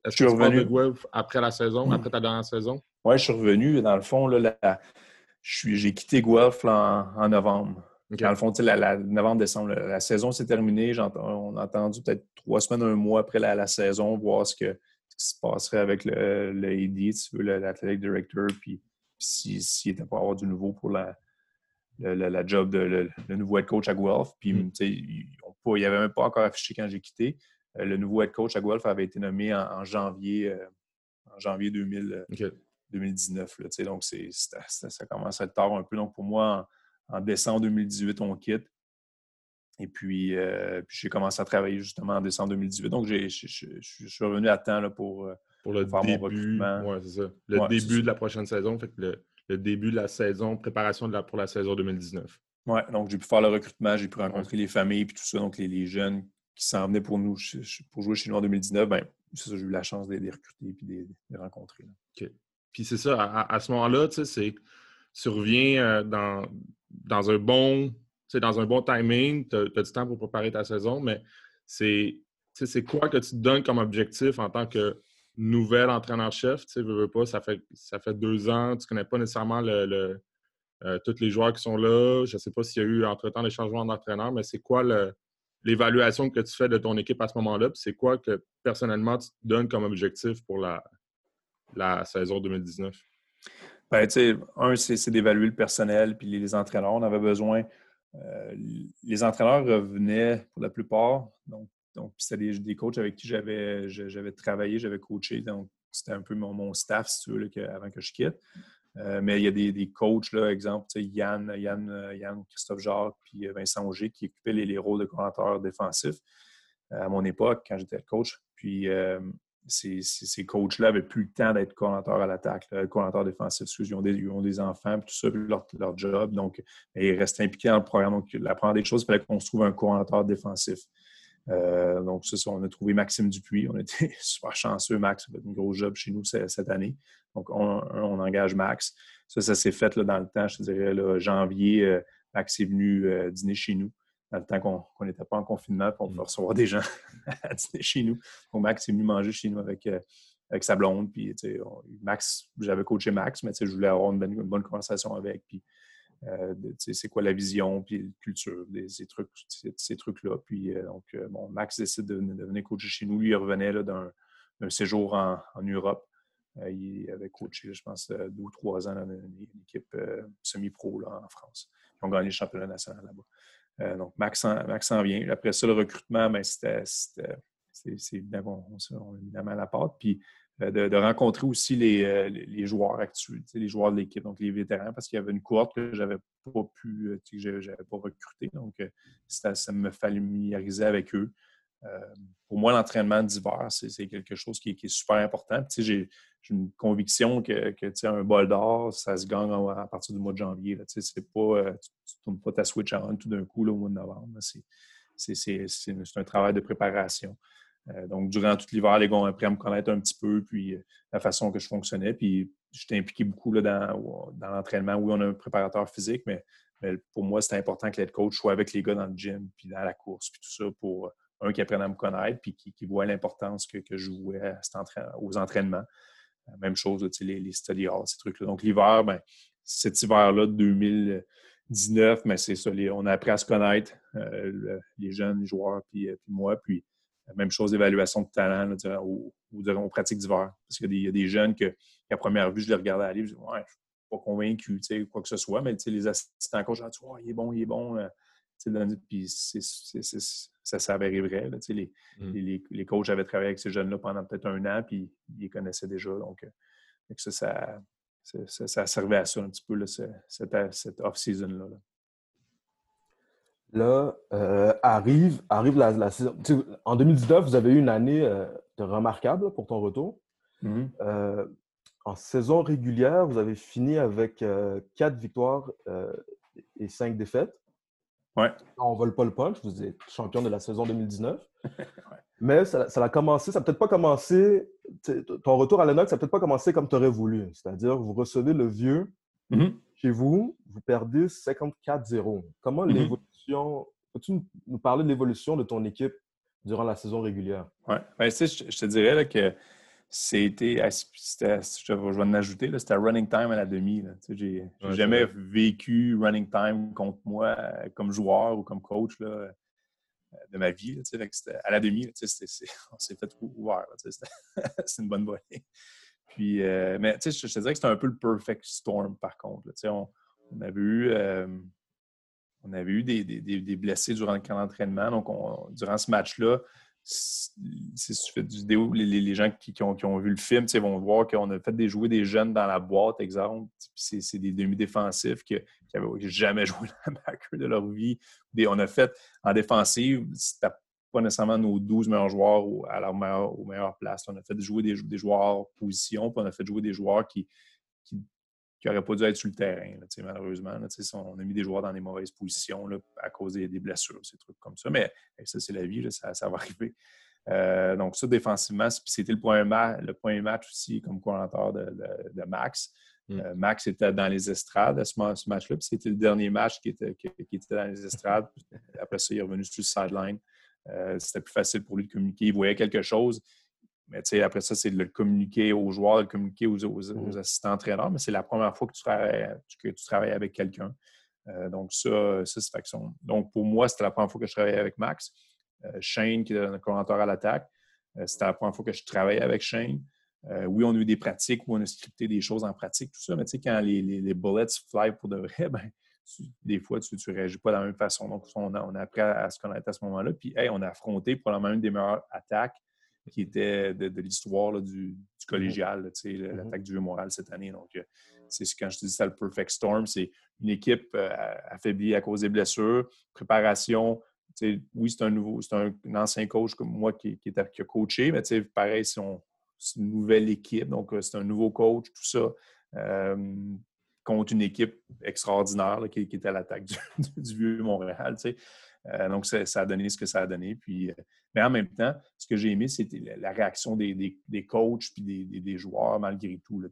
est-ce que tu revenu. de Guelph après la saison, hmm. après ta dernière saison? Oui, je suis revenu. Dans le fond, là, j'ai quitté Guelph en, novembre. Dans le fond, la, novembre-décembre, la, saison s'est terminée. On a attendu peut-être trois semaines, un mois après la, saison, voir ce que, se passerait avec le, le AD, si tu veux, l'athletic director, puis, s'il si, était pas avoir du nouveau pour la, la, job de le, nouveau head coach à Guelph. Puis, mm. Il n'y avait même pas encore affiché quand j'ai quitté. Euh, le nouveau head coach à Guelph avait été nommé en, janvier, en janvier 2019. Euh, là, donc, ça commence à être tard un peu. Donc, pour moi, en décembre 2018, on quitte. Et euh, puis, j'ai commencé à travailler justement en décembre 2018. Donc, je suis revenu à temps là, pour, euh, pour le faire début, mon recrutement. Ouais, ça. Le début de la prochaine saison, fait le, début de la saison, préparation de la, pour la saison 2019. Oui, donc j'ai pu faire le recrutement, j'ai pu rencontrer les familles et tout ça. Donc, les, jeunes qui s'en venaient pour nous pour jouer chez nous en 2019, ben, c'est ça, j'ai eu la chance de les recruter et de les rencontrer. OK. Puis c'est ça, à, ce moment-là, tu sais, tu reviens euh, dans, dans un bon dans un bon timing, tu as, du temps pour préparer ta saison, mais c'est quoi que tu te donnes comme objectif en tant que nouvel entraîneur-chef? Tu sais, veux, pas, ça fait, ça fait deux ans, tu ne connais pas nécessairement le, euh, tous les joueurs qui sont là. Je ne sais pas s'il y a eu entre-temps des changements d'entraîneur, mais c'est quoi l'évaluation que tu fais de ton équipe à ce moment-là? C'est quoi que personnellement tu te donnes comme objectif pour la, saison 2019? Ben, un, c'est d'évaluer le personnel puis les entraîneurs. On avait besoin euh, les entraîneurs revenaient pour la plupart. Donc, c'était des, coachs avec qui j'avais, travaillé, j'avais coaché. Donc, c'était un peu mon, staff, si tu veux, avant que je quitte. Euh, mais il y a des, des coachs, là, exemple, Yann, Yann, Yann, Christophe Jacques, puis euh, Vincent Auger, qui occupaient les, rôles de coordinateur défensif à mon époque, quand j'étais coach. Puis, ces, coachs-là n'avaient plus le temps d'être coordinateur à l'attaque, coordinateur défensif. Ils ont, des, ils ont des enfants, tout ça, leur, leur, job. Donc, ils restent impliqués dans le programme. Donc, la des choses, il fallait qu'on se trouve un coordinateur défensif. Euh, donc, ça, on a trouvé Maxime Dupuis. On était super chanceux. Max a fait un gros job chez nous cette année. Donc, on, engage Max. Ça, ça s'est fait là, dans le temps, je te dirais, là, janvier. Euh, Max est venu euh, dîner chez nous dans le temps qu'on n'était pas en confinement, on pouvait mm. recevoir des gens à dîner chez nous. Donc, Max est venu manger chez nous avec, avec sa blonde. Puis, Max, j'avais coaché Max, mais je voulais avoir une bonne, conversation avec. Puis, euh, c'est quoi la vision, puis la culture, ces trucs, ces, trucs-là. Puis, euh, donc, bon, Max décide de, venir coacher chez nous. Lui, il revenait d'un séjour en, Europe. il avait coaché, je pense, deux ou trois ans dans une, équipe semi-pro en France. Ils ont gagné le championnat national là-bas. Euh, donc, Max en, vient. Après ça, le recrutement, ben, c'était, c'est mis la main à la pâte. Puis euh, de, rencontrer aussi euh, les, joueurs actuels, les joueurs de l'équipe, donc les vétérans, parce qu'il y avait une cohorte que j'avais pas pu, que j'avais pas recruté. Donc, ça, me familiariser avec eux. pour moi, l'entraînement d'hiver, c'est quelque chose qui, est super important. J'ai une conviction que, que un bol d'or, ça se gagne à, partir du mois de janvier. Là, pas, tu ne tournes pas ta switch on tout d'un coup au mois de novembre. C'est un travail de préparation. Euh, donc, durant tout l'hiver, les gars ont appris à me connaître un petit peu, puis euh, la façon que je fonctionnais. Puis, j'étais impliqué beaucoup là, dans, l'entraînement. Oui, on a un préparateur physique, mais, pour moi, c'était important que l'aide coach soit avec les gars dans le gym, puis dans la course, puis tout ça, pour euh, un qui apprenne à me connaître, puis qui, voit l'importance que, je jouais aux entraînements. Même chose, les, les study ces trucs-là. Donc, l'hiver, ben, cet hiver-là, 2000. 19, mais c'est ça, on a appris à se connaître, les jeunes, les joueurs, euh, puis, moi. Puis, même chose d'évaluation de talent là, durant, ou, aux pratiques d'hiver. Parce qu'il y, a des jeunes que, à première vue, je les regardais aller, je dis, ouais, je ne suis pas convaincu, quoi que ce soit, mais les assistants coach, je dis, oh, il est bon, il est bon. Euh, puis ça s'avérait vrai. Là, les, mmh. les, les, coachs avaient travaillé avec ces jeunes-là pendant peut-être un an, puis ils les connaissaient déjà. Donc, ça, ça, ça, servait à ça un petit peu, là, cette, off-season-là. Là, euh, arrive, arrive la, saison. En 2019, vous avez eu une année euh, remarquable pour ton retour. Mm-hmm. Euh, En saison régulière, vous avez fini avec quatre victoires et cinq défaites. Ouais. On vole pas le punch, vous êtes champion de la saison 2019. Mais ça, a commencé, ça n'a peut-être pas commencé, ton retour à Lennox, ça n'a peut-être pas commencé comme tu aurais voulu. C'est-à-dire, vous recevez le vieux mm-hmm. chez vous, vous perdez 54-0. Comment mm-hmm. l'évolution, peux-tu nous parler de l'évolution de ton équipe durant la saison régulière? Oui, ben, je, je, te dirais que c'était, je vais en ajouter, c'était running time à la demi. Je n'ai jamais vécu running time contre moi euh, comme joueur ou comme coach là, euh, de ma vie. à la demi, on s'est fait ouvert. C'est une bonne volée. Puis, euh, mais je, je te dirais que c'était un peu le perfect storm par contre. On, on, avait eu, on avait eu des, blessés durant le camp d'entraînement. Donc, durant ce match-là, si tu fais du vidéo, les, gens qui, ont, vu le film vont voir qu'on a fait des jouer des jeunes dans la boîte, exemple. C'est des demi-défensifs qui n'avaient jamais joué la backer de leur vie. on a fait en défensive, c'était pas nécessairement nos 12 meilleurs joueurs à leur meilleure, aux meilleures places. On a fait jouer des, joueurs position, puis on a fait jouer des joueurs qui n'auraient pas dû être sur le terrain, malheureusement. on a mis des joueurs dans des mauvaises positions à cause des, blessures, ces trucs comme ça. Mais ça, c'est la vie, ça, va arriver. Euh, donc, ça, défensivement, c'était le point, le point match aussi comme coordinateur de, Max. Mm. Euh, Max était dans les estrades à ce, match-là, puis c'était le dernier match qui était, qui, était, dans les estrades. Après ça, il est revenu sur le sideline. Euh, c'était plus facile pour lui de communiquer. Il voyait quelque chose. Mais après ça, c'est de le communiquer aux joueurs, de le communiquer aux, mmh. assistants entraîneurs, mais c'est la première fois que tu travailles, que tu travailles avec quelqu'un. Euh, donc, ça, ça c'est faction. Donc, pour moi, c'était la première fois que je travaillais avec Max. Euh, Shane, qui est un commentateur à l'attaque, euh, c'était la première fois que je travaillais avec Shane. oui, on a eu des pratiques où on a scripté des choses en pratique, tout ça, mais tu sais, quand les, bullets fly pour de vrai, ben, des fois, tu ne réagis pas de la même façon. Donc, on a, on a appris à, se connaître à ce moment-là. Puis, hey, on a affronté probablement une des meilleures attaques qui était de, l'histoire du, du, collégial, mm-hmm. l'attaque du Vieux-Moral cette année. Donc, euh, c'est quand je te dis c'est le perfect storm, c'est une équipe euh, affaiblie à cause des blessures, préparation. Oui, c'est un nouveau, c'est un, ancien coach comme moi qui, qui, qui a coaché, mais pareil, c'est une nouvelle équipe, donc euh, c'est un nouveau coach, tout ça. contre une équipe extraordinaire qui, était à l'attaque du, du, vieux Montréal. Donc, ça, a donné ce que ça a donné. Puis, mais en même temps, ce que j'ai aimé, c'était la réaction des, des, coachs puis des, joueurs malgré tout.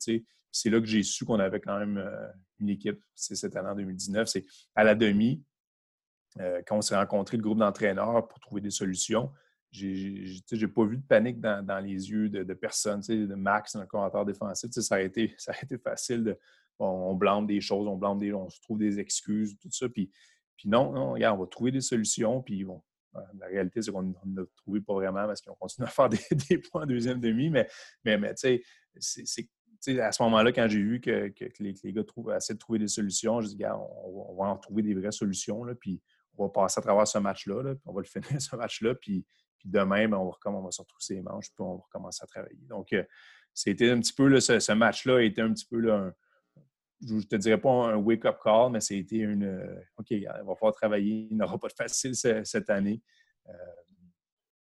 C'est là que j'ai su qu'on avait quand même euh, une équipe, c'est cette année en 2019. C'est à la demi, euh, quand on s'est rencontré le groupe d'entraîneurs pour trouver des solutions, j'ai pas vu de panique dans, les yeux de, personne, de Max dans le commentaire défensif. Ça a, été, ça a été facile de. On, blâme des choses, on blâme des. On se trouve des excuses, tout ça. Puis, puis non, non, regarde, on va trouver des solutions, puis bon, la réalité, c'est qu'on ne trouvé pas vraiment parce qu'on continue à faire des, points en deuxième demi. Mais, mais, mais tu sais, à ce moment-là, quand j'ai vu que, les, gars trouvent, essaient de trouver des solutions, je dis, gars, on, va en trouver des vraies solutions. Là, puis on va passer à travers ce match-là, puis on va le finir ce match-là. Puis, demain, ben, on, va, on va se retrouver ses manches, puis on va recommencer à travailler. Donc, euh, c'était un petit peu, ce, match-là était un petit peu là, je ne te dirais pas un wake-up call, mais c'était une euh, OK, il va falloir travailler, il n'aura pas de facile cette année. Euh,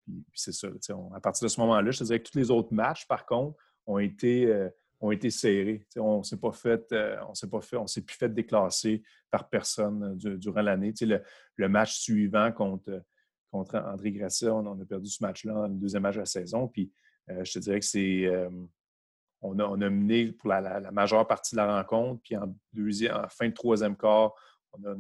puis, c'est ça. à partir de ce moment-là, je te dirais que tous les autres matchs, par contre, ont été, euh, ont été serrés. on ne s'est pas fait, on s'est pas fait, on s'est plus fait déclasser par personne durant l'année. Le, match suivant contre, André Grasset, on, a perdu ce match-là, le deuxième match de la saison. Puis je te dirais que c'est on a, mené pour la, majeure partie de la rencontre. Puis en, fin de troisième quart, on a,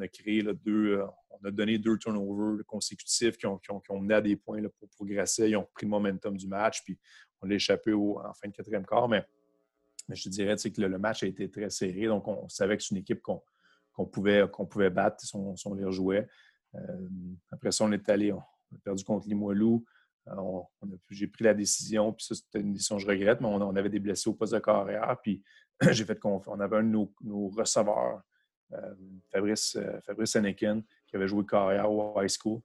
deux, euh, on a donné deux turnovers consécutifs qui ont, mené à des points pour progresser. Ils ont pris le momentum du match, puis on l'a échappé en fin de quatrième quart. Mais, je dirais que le, match a été très serré. Donc, on, savait que c'est une équipe qu'on pouvait, qu'on pouvait battre si on, les rejouait. Euh, après ça, on est allé, on a perdu contre Limoilou. Euh, j'ai pris la décision, puis ça, c'était une décision que je regrette, mais on, avait des blessés au poste de carrière, puis j'ai fait. On avait un de nos, receveurs, euh, Fabrice, euh, qui avait joué carrière au high school.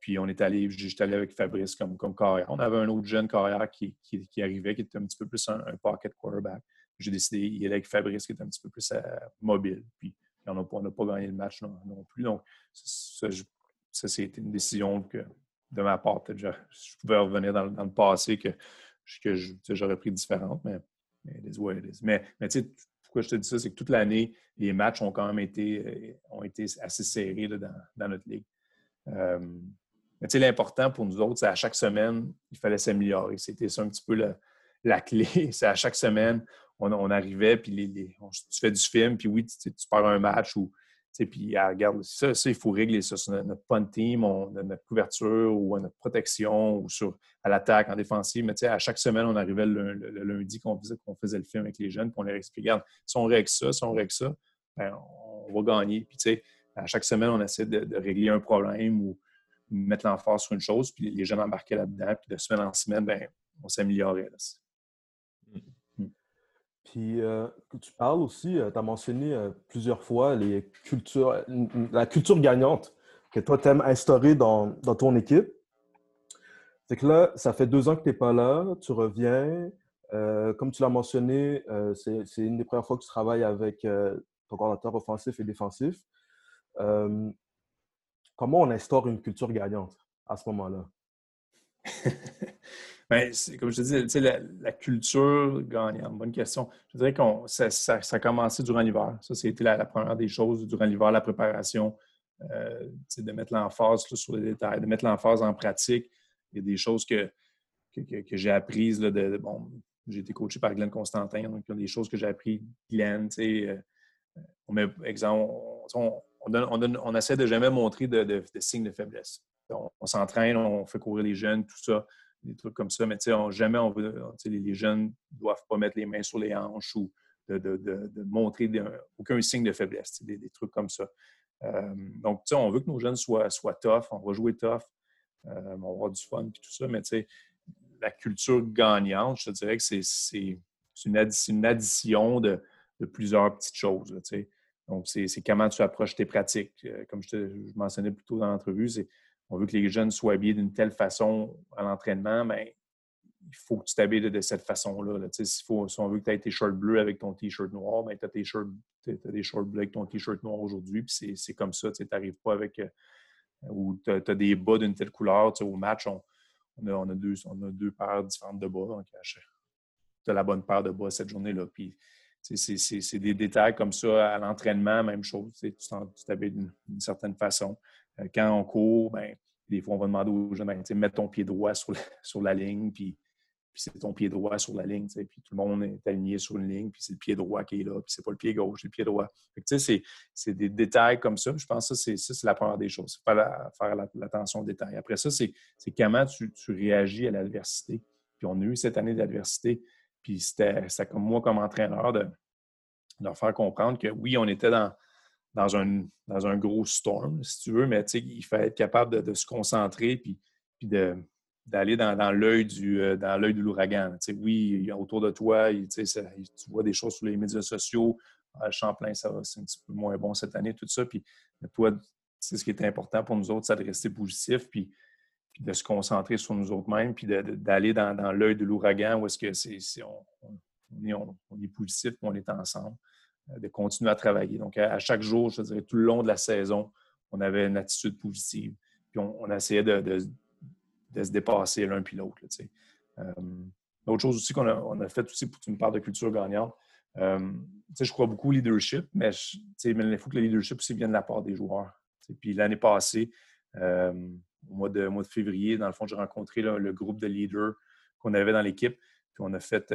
Puis on est allé, j'étais allé avec Fabrice comme, comme carrière. On avait un autre jeune carrière qui, arrivait, qui était un petit peu plus un, pocket quarterback. J'ai décidé d'y aller avec Fabrice, qui était un petit peu plus mobile. Puis on n'a pas, gagné le match non, non plus. Donc, ça c'était une décision que, de ma part, je, je pouvais revenir dans, le passé que, que j'aurais pris différente, mais Mais, mais tu sais, pourquoi je te dis ça, c'est que toute l'année, les matchs ont quand même été, euh, ont été assez serrés dans, notre ligue. Euh, mais tu sais, l'important pour nous autres, c'est à chaque semaine, il fallait s'améliorer. C'était ça un petit peu la, clé. C'est à chaque semaine, on, arrivait, puis les, tu fais du film, puis oui, tu, tu perds un match ou puis, ah, regarde, ça, il faut régler ça sur notre, punt team, notre couverture ou notre protection ou sur, à l'attaque, en défensive. Mais à chaque semaine, on arrivait le, lundi qu'on faisait, qu'on faisait le film avec les jeunes, puis on leur expliquait, regarde, si on règle ça, si on règle ça, ben, on va gagner. Puis, à chaque semaine, on essaie de, régler un problème ou mettre l'emphase sur une chose, puis les jeunes embarquaient là-dedans, puis de semaine en semaine, ben, on s'améliorait. Puis, euh, tu parles aussi, euh, tu as mentionné euh, plusieurs fois les cultures, la culture gagnante que toi, tu aimes instaurer dans, ton équipe. C'est que là, ça fait deux ans que tu n'es pas là, tu reviens. comme tu l'as mentionné, c'est une des premières fois que tu travailles avec ton coordinateur offensif et défensif. comment on instaure une culture gagnante à ce moment-là? Ben, comme je te dis, la, culture gagnante, bonne question. Je dirais que ça, a commencé durant l'hiver. Ça, c'était la, première des choses durant l'hiver, la préparation, euh, de mettre l'emphase sur les détails, de mettre l'emphase en pratique. Il y a des choses que, que, que, j'ai apprises. de, bon, j'ai été coaché par Glenn Constantin, donc il y a des choses que j'ai apprises. Glenn, euh, on met, exemple, on, on, on, essaie de jamais montrer de signes de faiblesse. On, s'entraîne, on fait courir les jeunes, tout ça des trucs comme ça. Mais on, jamais on veut, les, jeunes ne doivent pas mettre les mains sur les hanches ou de, montrer aucun signe de faiblesse, des, trucs comme ça. Euh, donc, on veut que nos jeunes soient, soient tough, on va jouer tough, euh, on va avoir du fun et tout ça, mais la culture gagnante, je te dirais que c'est une, addition de, plusieurs petites choses. donc, c'est comment tu approches tes pratiques. Euh, comme je, te, mentionnais plus tôt dans l'entrevue, c'est on veut que les jeunes soient habillés d'une telle façon à l'entraînement, mais il faut que tu t'habilles de, cette façon-là. Si, on veut que tu aies tes shorts bleus avec ton T-shirt noir, ben, tu as, as, des shorts bleus avec ton T-shirt noir aujourd'hui, c'est comme ça. Tu n'arrives pas avec. Euh, ou tu as, des bas d'une telle couleur. Au match, on, a, deux, on a deux paires différentes de bas. Donc, tu as la bonne paire de bas cette journée-là. C'est des détails comme ça à l'entraînement, même chose. Tu t'habilles d'une certaine façon. Euh, quand on court, ben, des fois, on va demander aux jeunes, ben, mets ton pied droit sur la, sur la ligne, puis, c'est ton pied droit sur la ligne, puis tout le monde est aligné sur une ligne, puis c'est le pied droit qui est là, puis c'est pas le pied gauche, c'est le pied droit. C'est des détails comme ça. Je pense que ça, c'est la première des choses. Faire, faire l'attention aux détails. Après ça, c'est comment tu, tu, réagis à l'adversité. Puis on a eu cette année d'adversité, puis c'était comme moi, comme entraîneur, de leur faire comprendre que oui, on était dans, dans un, dans un gros storm, si tu veux, mais il fallait être capable de, se concentrer puis, puis d'aller dans, dans l'œil euh, de l'ouragan. Oui, autour de toi, tu vois des choses sur les médias sociaux. À Champlain, ça c'est un petit peu moins bon cette année, tout ça. Puis toi, c'est ce qui est important pour nous autres, c'est de rester positif, puis, de se concentrer sur nous autres mêmes, puis d'aller dans, dans l'œil de l'ouragan où est-ce que c'est, on, on, est, on, est positif, on est ensemble. Euh, de continuer à travailler. Donc, à, chaque jour, je dirais, tout le long de la saison, on avait une attitude positive. Puis on, essayait de, se dépasser l'un puis l'autre. Euh, l'autre chose aussi qu'on a, fait aussi pour une part de culture gagnante, euh, je crois beaucoup au leadership, mais, il faut que le leadership aussi vienne de la part des joueurs. Puis l'année passée, au mois de février, dans le fond, j'ai rencontré le groupe de leaders qu'on avait dans l'équipe. Puis on a fait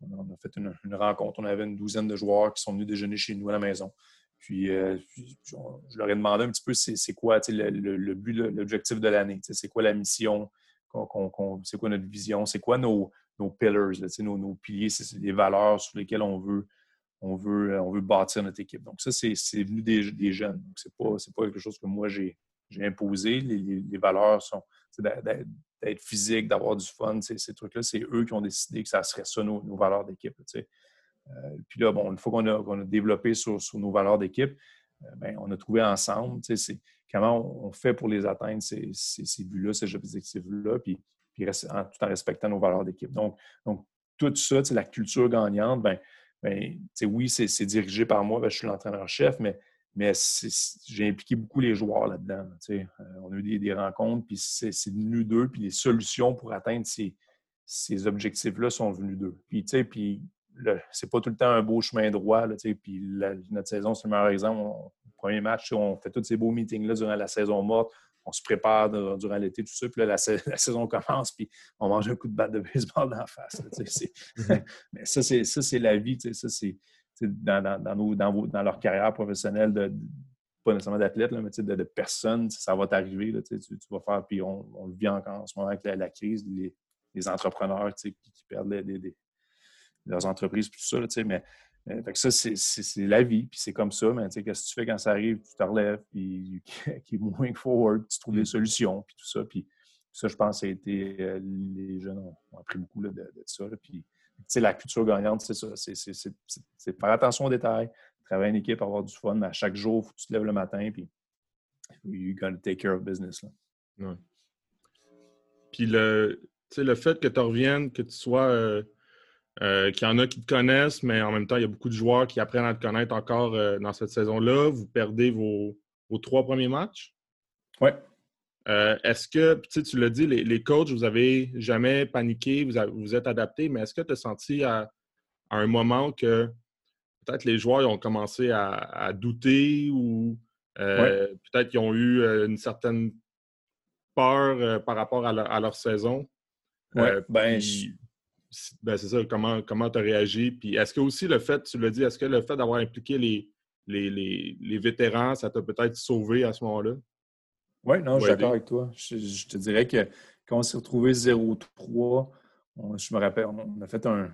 on a fait une, rencontre. On avait une douzaine de joueurs qui sont venus déjeuner chez nous à la maison. Puis, euh, je leur ai demandé un petit peu c'est quoi le, but, l'objectif de l'année. C'est quoi la mission, c'est quoi notre vision, c'est quoi nos, pillars, nos, piliers, c'est les valeurs sur lesquelles on veut, on veut, bâtir notre équipe. Donc, ça, c'est venu des, des, jeunes. Ce n'est pas, quelque chose que moi j'ai imposé. Les, valeurs sont d'être physique, d'avoir du fun, ces trucs-là, c'est eux qui ont décidé que ça serait ça nos, valeurs d'équipe. Euh, puis là, bon, une fois qu'on a, a, développé sur, nos valeurs d'équipe, euh, ben, on a trouvé ensemble comment on, fait pour les atteindre, ces, ces, buts-là, ces objectifs-là, puis, puis tout en respectant nos valeurs d'équipe. Donc, donc, tout ça, la culture gagnante, ben, ben oui, c'est dirigé par moi, ben, je suis l'entraîneur-chef, mais mais j'ai impliqué beaucoup les joueurs là-dedans. Euh, on a eu des, rencontres, puis c'est venu d'eux, puis les solutions pour atteindre ces, objectifs-là sont venus d'eux. Puis, puis c'est pas tout le temps un beau chemin droit. puis notre saison, c'est le meilleur exemple. premier match, on fait tous ces beaux meetings-là durant la saison morte. On se prépare durant l'été, tout ça. Puis là, la, saison commence, puis on mange un coup de batte de baseball la face. Mais ça, c'est la vie. Ça, c'est dans, dans, dans, leur carrière professionnelle de, pas nécessairement d'athlètes, mais de, de, personnes, ça va t'arriver. Tu, tu, vas faire, puis on, le vit encore en ce moment avec la, crise, les, entrepreneurs qui, perdent leurs entreprises, tout ça. mais ça, c'est la vie, puis c'est comme ça. Mais qu'est-ce que tu fais quand ça arrive? Tu te relèves, puis keep moving forward, tu trouves des mm. solutions, puis tout ça. Puis ça, je pense, ça a été, euh, les jeunes ont, appris beaucoup de, de, ça. puis, la culture gagnante, c'est ça. C'est faire attention aux détails, travailler en équipe, avoir du fun, mais à chaque jour, il faut que tu te lèves le matin, puis you gotta take care of business. Là. Puis le, le fait que tu reviennes, que tu sois. Euh, euh, qu'il y en a qui te connaissent, mais en même temps, il y a beaucoup de joueurs qui apprennent à te connaître encore euh, dans cette saison-là. Vous perdez vos, trois premiers matchs? Oui. Est-ce que, tu l'as dit, les, coachs, vous n'avez jamais paniqué, vous vous êtes adapté, mais est-ce que tu as senti à, un moment que peut-être les joueurs ont commencé à, douter ou euh, peut-être qu'ils ont eu euh, une certaine peur euh, par rapport à, leur saison? Oui, ben, ben, c'est ça, comment tu as réagi? Puis est-ce que aussi le fait, tu l'as dit, est-ce que le fait d'avoir impliqué les, les, vétérans, ça t'a peut-être sauvé à ce moment-là? Oui, non, je suis d'accord avec toi. Je, te dirais que quand on s'est retrouvé 0-3, je me rappelle, on a fait un,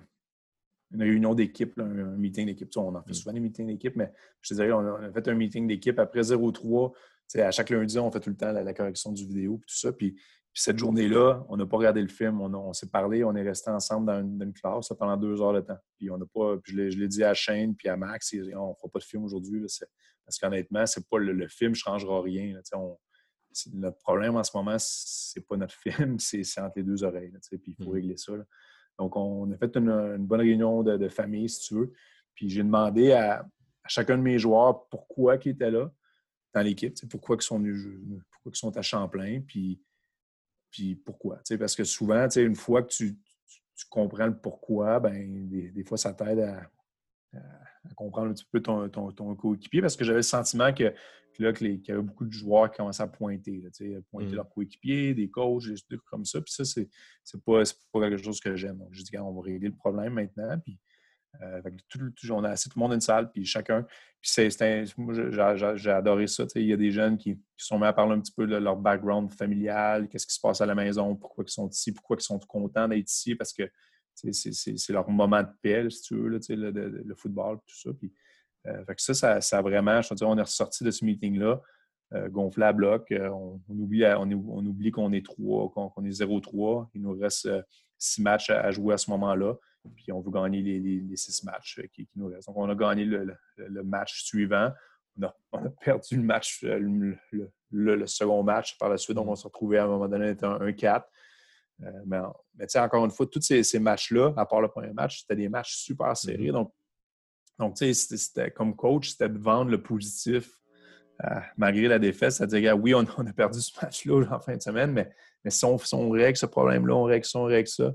une réunion d'équipe, un, meeting d'équipe. On en fait mm. souvent des meetings d'équipe, mais je te dirais, on a, fait un meeting d'équipe après 0-3. À chaque lundi, on fait tout le temps la, correction du vidéo et tout ça. Puis, cette journée-là, on n'a pas regardé le film, on, s'est parlé, on est resté ensemble dans une, classe pendant deux heures de temps. Puis on n'a pas, je l'ai dit à Shane puis à Max, on ne fera pas de film aujourd'hui. Parce qu'honnêtement, c'est pas le, film ne changera rien. Notre problème en ce moment, c'est pas notre film, c'est entre les deux oreilles. puis il faut mm. régler ça. Donc, on a fait une, bonne réunion de, famille, si tu veux. Puis j'ai demandé à, chacun de mes joueurs pourquoi ils étaient là dans l'équipe, pourquoi ils sont pourquoi ils sont à Champlain, puis, puis pourquoi. Parce que souvent, une fois que tu, comprends le pourquoi, ben, des, fois, ça t'aide à, comprendre un petit peu ton, ton coéquipier parce que j'avais le sentiment que là, qu'il y avait beaucoup de joueurs qui commençaient à pointer, là, pointer mm. leurs coéquipiers, des coachs, des trucs comme ça. Puis ça, c'est, c'est, pas, pas quelque chose que j'aime. Donc, je dis, on va régler le problème maintenant. Puis, euh, tout, on a assis tout le monde dans une salle, puis chacun. Puis c'est, moi, j'ai, adoré ça. Il y a des jeunes qui, sont mis à parler un petit peu de leur background familial, qu'est-ce qui se passe à la maison, pourquoi ils sont ici, pourquoi ils sont contents d'être ici, parce que c'est, leur moment de paix, si tu veux, le, le, football, tout ça. Puis, euh, ça, ça, ça, vraiment, je veux dire, on est ressorti de ce meeting-là, euh, gonflé à bloc. Euh, on, oublie, on, oublie qu'on est 3, qu'on est 0-3. Il nous reste six matchs à, jouer à ce moment-là. Puis on veut gagner les, six matchs qui, nous restent. Donc, on a gagné le, match suivant. On a, perdu le match, le, second match par la suite. Donc, on s'est retrouvé à un moment donné à 1-4. Mais, mais encore une fois, tous ces, ces matchs-là, à part le premier match, c'était des matchs super serrés. Mm-hmm. Donc, donc, tu sais, c'était comme coach, c'était de vendre le positif euh, malgré la défaite. C'est-à-dire, oui, on, a perdu ce match-là en fin de semaine, mais, mais si, on, règle ce problème-là, on règle ça, on règle ça,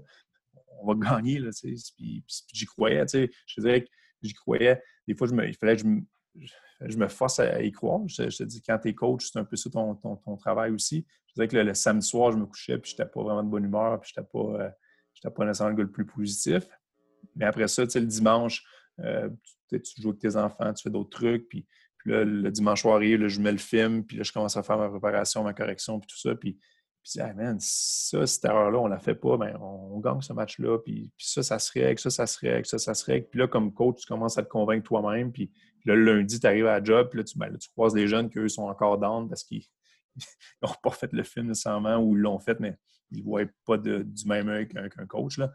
on va gagner. Là, tu sais. Puis, j'y croyais. Tu sais, je te dirais que j'y croyais. Des fois, je me, il fallait que je me, force à y croire. Je, te dis, quand tu es coach, c'est un peu ça ton, ton, travail aussi. Je dirais que le, samedi soir, je me couchais, puis je n'étais pas vraiment de bonne humeur, puis je n'étais pas, euh, pas nécessairement le gars le plus positif. Mais après ça, tu sais, le dimanche, euh, tu, joues avec tes enfants, tu fais d'autres trucs. Puis, là, le dimanche soir arrive, je mets le film, puis là, je commence à faire ma préparation, ma correction, puis tout ça. Puis, puis ah, man, ça, cette erreur-là, on la fait pas, ben, on, gagne ce match-là. Puis, puis, ça, ça se règle, ça, ça se règle, ça, ça se règle. Puis là, comme coach, tu commences à te convaincre toi-même. Puis, là, le lundi, tu arrives à la job, puis là, tu, ben, tu croises des jeunes qui, eux, sont encore down parce qu'ils n'ont pas fait le film nécessairement ou ils l'ont fait, mais ils ne voient pas du même œil qu'un coach. Là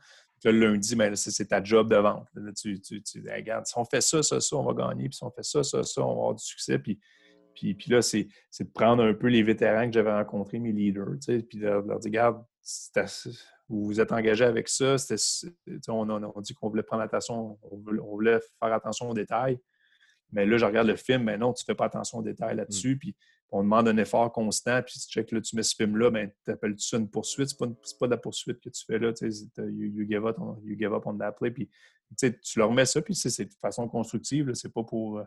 le lundi, ben, c'est ta job de vente. tu, tu, regarde, si on fait ça, ça, ça, on va gagner. Puis si on fait ça, ça, ça, on va avoir du succès. Puis, puis, puis là, c'est de prendre un peu les vétérans que j'avais rencontrés, mes leaders, puis de, leur dire, regarde, vous vous êtes engagé avec ça. On, on, on, dit qu'on voulait prendre attention, on voulait, faire attention aux détails. Mais là, je regarde le film, mais non, tu ne fais pas attention aux détails là-dessus. Mm. Puis on demande un effort constant, puis tu check, là, tu mets ce film-là, ben, t'appelles-tu ça une poursuite? C'est pas, pas de la poursuite que tu fais là, tu you, you, give up, you give on play, puis tu leur mets ça, puis c'est de façon constructive, c'est pas pour,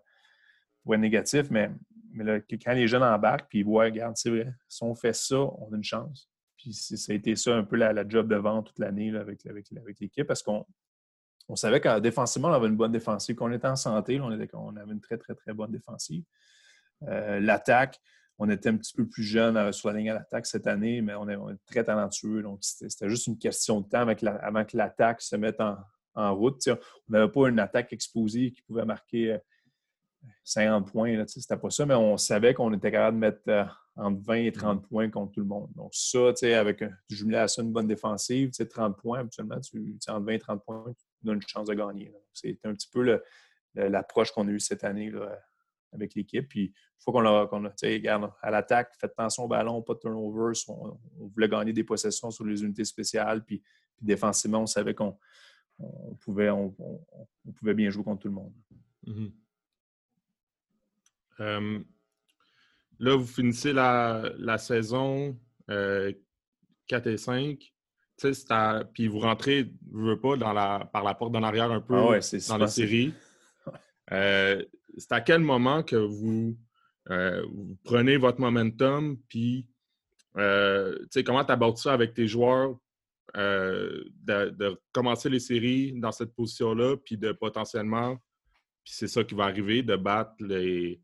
pour être négatif, mais, mais là, quand les jeunes embarquent, puis ils voient, regarde, c'est vrai, si on fait ça, on a une chance. Puis ça a été ça un peu la, job de vente toute l'année avec, avec, avec l'équipe, parce qu'on on savait qu'en défensivement, on avait une bonne défensive. Quand on était en santé, on, était, on avait une très, très, très bonne défensive. Euh, l'attaque, on était un petit peu plus jeune euh, sur la ligne à l'attaque cette année, mais on est, très talentueux. Donc, c'était juste une question de temps avant que l'attaque se mette en, route. on n'avait pas une attaque exposée qui pouvait marquer 50 euh, points. C'était pas ça, mais on savait qu'on était capable de mettre entre 20 et 30 points contre tout le monde. Donc, ça, avec du jumelé à ça, une bonne défensive, 30 points, habituellement, tu, entre 20 et 30 points, tu donnes une chance de gagner. C'est un petit peu l'approche qu'on a eue cette année avec l'équipe. Puis, faut qu'on a, qu a regarde, à l'attaque, faites attention au ballon, pas de turnover. On, voulait gagner des possessions sur les unités spéciales. Puis, défensivement, on savait qu'on pouvait, on, pouvait bien jouer contre tout le monde. Mm-hmm. Euh, là, vous finissez la, saison 4 euh, et 5. Puis vous rentrez, je veux pas, dans la, par la porte d'en arrière un peu ah dans la série. Euh, c'est à quel moment que vous, euh, prenez votre momentum, puis euh, comment tu abordes ça avec tes joueurs euh, de, commencer les séries dans cette position-là, puis de potentiellement, puis c'est ça qui va arriver, de battre les,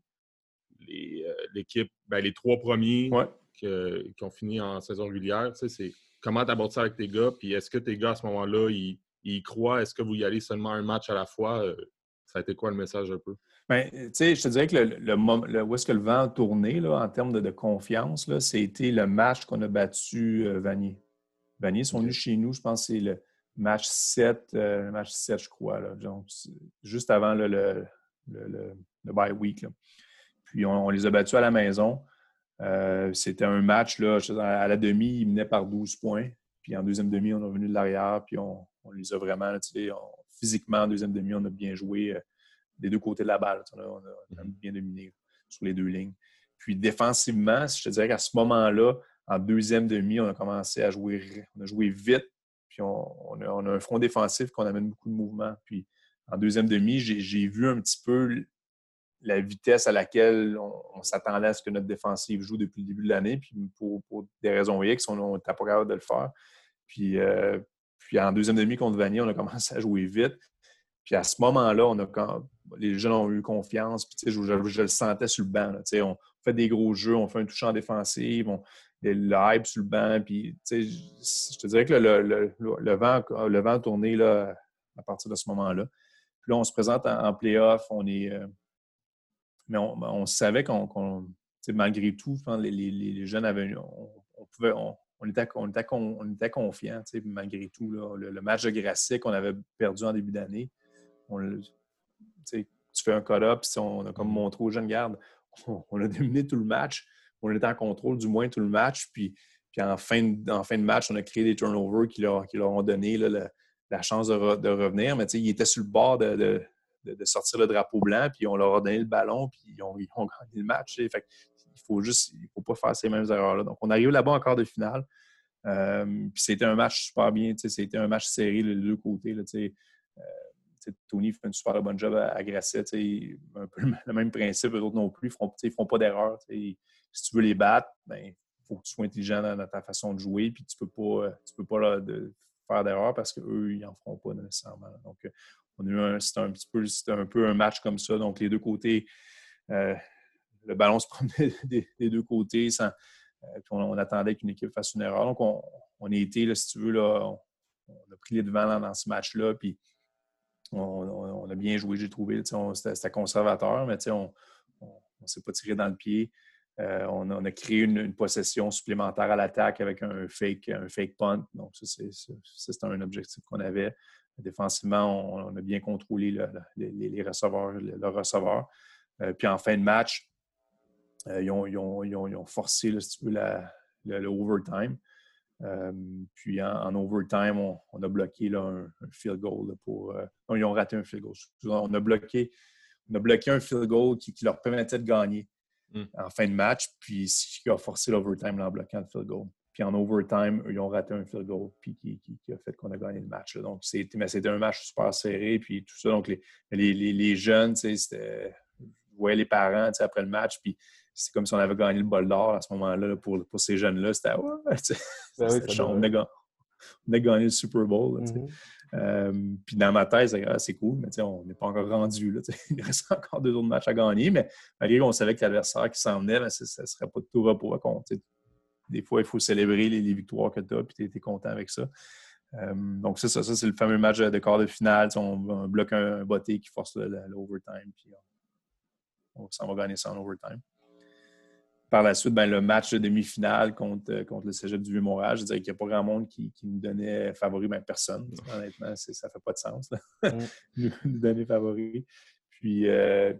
l'équipe, ben, les trois premiers qui ont fini en saison régulière. C'est comment tu abordes ça avec tes gars, puis est-ce que tes gars à ce moment-là, ils, ils croient, est-ce que vous y allez seulement un match à la fois? ça a été quoi le message un peu? Bien, tu sais, je te dirais que le, le, où est-ce que le vent a tourné là, en termes de, confiance, c'était le match qu'on a battu euh, Vanier. Vanier sont venus chez nous, je pense que c'est le match 7, euh, match 7, je crois, là, donc, juste avant le, bye week. Puis on, les a battus à la maison. Euh, c'était un match, là, à la demi, ils menaient par 12 points. Puis en deuxième demi, on est revenu de l'arrière, puis on, les a vraiment, tu sais, physiquement, en deuxième demi, on a bien joué des deux côtés de la balle. On a, mhm. bien dominé sur les deux lignes. Puis défensivement, je te dirais qu'à ce moment-là, en deuxième demi, on a commencé à jouer, on a joué vite, puis on, a, un front défensif qu'on amène beaucoup de mouvement. Puis en deuxième demi, j'ai vu un petit peu la vitesse à laquelle on, s'attendait à ce que notre défensive joue depuis le début de l'année. Puis pour, des raisons X, on n'était pas capable de le faire. Puis, euh, puis en deuxième demi contre Vanier, on a commencé à jouer vite. Puis à ce moment-là, on a quand les jeunes ont eu confiance. Puis, je, je, le sentais sur le banc. on fait des gros jeux, on fait un touch en défensive, on, le hype sur le banc. Puis, je te dirais que le, vent, le vent a tourné à partir de ce moment-là. Puis là, on se présente en, playoff. On est, euh, mais on, on, savait qu'on, malgré tout, les, les, les, jeunes avaient. On, on pouvait. On, on était, on était, on était confiants, malgré tout. Là. Le, match de Grasset qu'on avait perdu en début d'année, tu fais un cut-up, on a comme montré aux jeunes gardes, on, a dominé tout le match, on était en contrôle du moins tout le match, puis, puis en, fin de, en fin de match, on a créé des turnovers qui leur, qui leur ont donné la, chance de, revenir, mais ils étaient sur le bord de, sortir le drapeau blanc, puis on leur a donné le ballon, puis ils ont, gagné le match. Fait, il faut juste, il faut pas faire ces mêmes erreurs-là. Donc, on arrive là-bas en quart de finale. Euh, puis c'était un match super bien, c'était un match serré les deux côtés. Là, euh, Tony fait un super bon job à, Grasset. Un peu le même principe, eux autres non plus. Ils ne font pas d'erreur. Si tu veux les battre, il ben, faut que tu sois intelligent dans, ta façon de jouer. Puis tu ne peux pas, tu peux pas faire d'erreur parce qu'eux, ils n'en feront pas nécessairement. Donc, euh, on a eu un, c'était un petit peu, un peu un match comme ça. Donc, les deux côtés, euh, le ballon se promenait des, deux côtés sans, euh, on, attendait qu'une équipe fasse une erreur. Donc, on, a été, si tu veux, on, a pris les devants dans ce match-là. Puis on, a bien joué, j'ai trouvé. C'était conservateur, mais on ne s'est pas tiré dans le pied. Euh, on, a créé une, possession supplémentaire à l'attaque avec un fake, un fake punt. Donc, c'est un objectif qu'on avait. Défensivement, on, a bien contrôlé les, receveurs, le, receveur. Euh, puis en fin de match, euh, ils, ont, forcé, le, overtime. Euh, puis en, overtime, on, a bloqué là, un, field goal pour. Euh, non, ils ont raté un field goal. On a bloqué, on a bloqué un field goal qui, leur permettait de gagner. mm. en fin de match, puis ce qui a forcé l'overtime en bloquant le field goal. Puis en overtime, ils ont raté un field goal, puis qui, a fait qu'on a gagné le match. Donc, c'était un match super serré, puis tout ça. Donc, les, les, les jeunes, c'était je voyais les parents après le match, puis c'est comme si on avait gagné le bol d'or à ce moment-là pour, pour, ces jeunes-là. C'était ouais, ben oui, on, a gagné, on, a gagné, le Super Bowl. Mm-hmm. euh, puis dans ma tête, c'est cool, mais on n'est pas encore rendu. Là, il reste encore deux autres matchs à gagner, mais malgré qu'on savait que l'adversaire qui s'en venait, ben, ça ne serait pas de tout repos à compter. Des fois, il faut célébrer les, victoires que tu as, puis tu es, content avec ça. Euh, donc, c'est ça, ça c'est le fameux match de quart de finale. On, bloque un, un botté qui force l'overtime, puis on s'en va gagner ça en overtime. Par la suite, ben, le match de demi-finale contre, euh, contre le Cégep du Vieux-Montréal, je dirais qu'il n'y a pas grand monde qui, qui nous donnait favori, ben, personne. Honnêtement, ça ne fait pas de sens mm. nous donner favori. Puis, euh,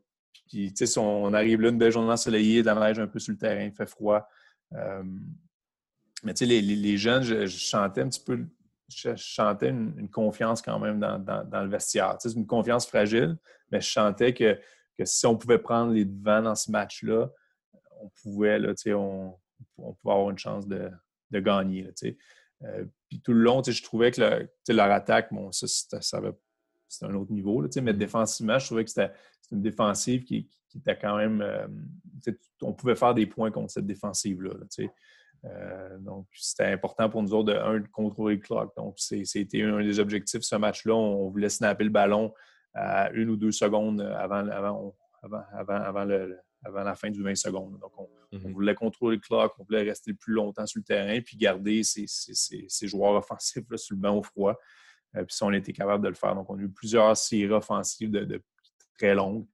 puis on arrive là, une belle journée ensoleillée, de la neige un peu sur le terrain, il fait froid. Euh, mais tu sais, les, les, jeunes, je, chantais un petit peu, je chantais une, confiance quand même dans, dans, le vestiaire. c'est une confiance fragile, mais je chantais que que si on pouvait prendre les devants dans ce match-là, on pouvait, là, on, on pouvait avoir une chance de, de gagner. Là, euh, puis tout le long, je trouvais que leur attaque, bon, ça, ça c'était un autre niveau. Là, mais défensivement, je trouvais que c'était une défensive qui, qui, était quand même. Euh, on pouvait faire des points contre cette défensive-là. Euh, donc, c'était important pour nous autres de, un, de contrôler le clock. Donc, c'était un des objectifs ce match-là. On voulait snapper le ballon à une ou deux secondes avant, avant, avant, avant, le, avant la fin du 20 secondes. Donc, mhm. on, voulait contrôler le clock, on voulait rester le plus longtemps sur le terrain, puis garder ces, joueurs offensifs sur le banc au froid. Euh, puis ça, on a été capable de le faire. Donc, on a eu plusieurs séries offensives de, très longues.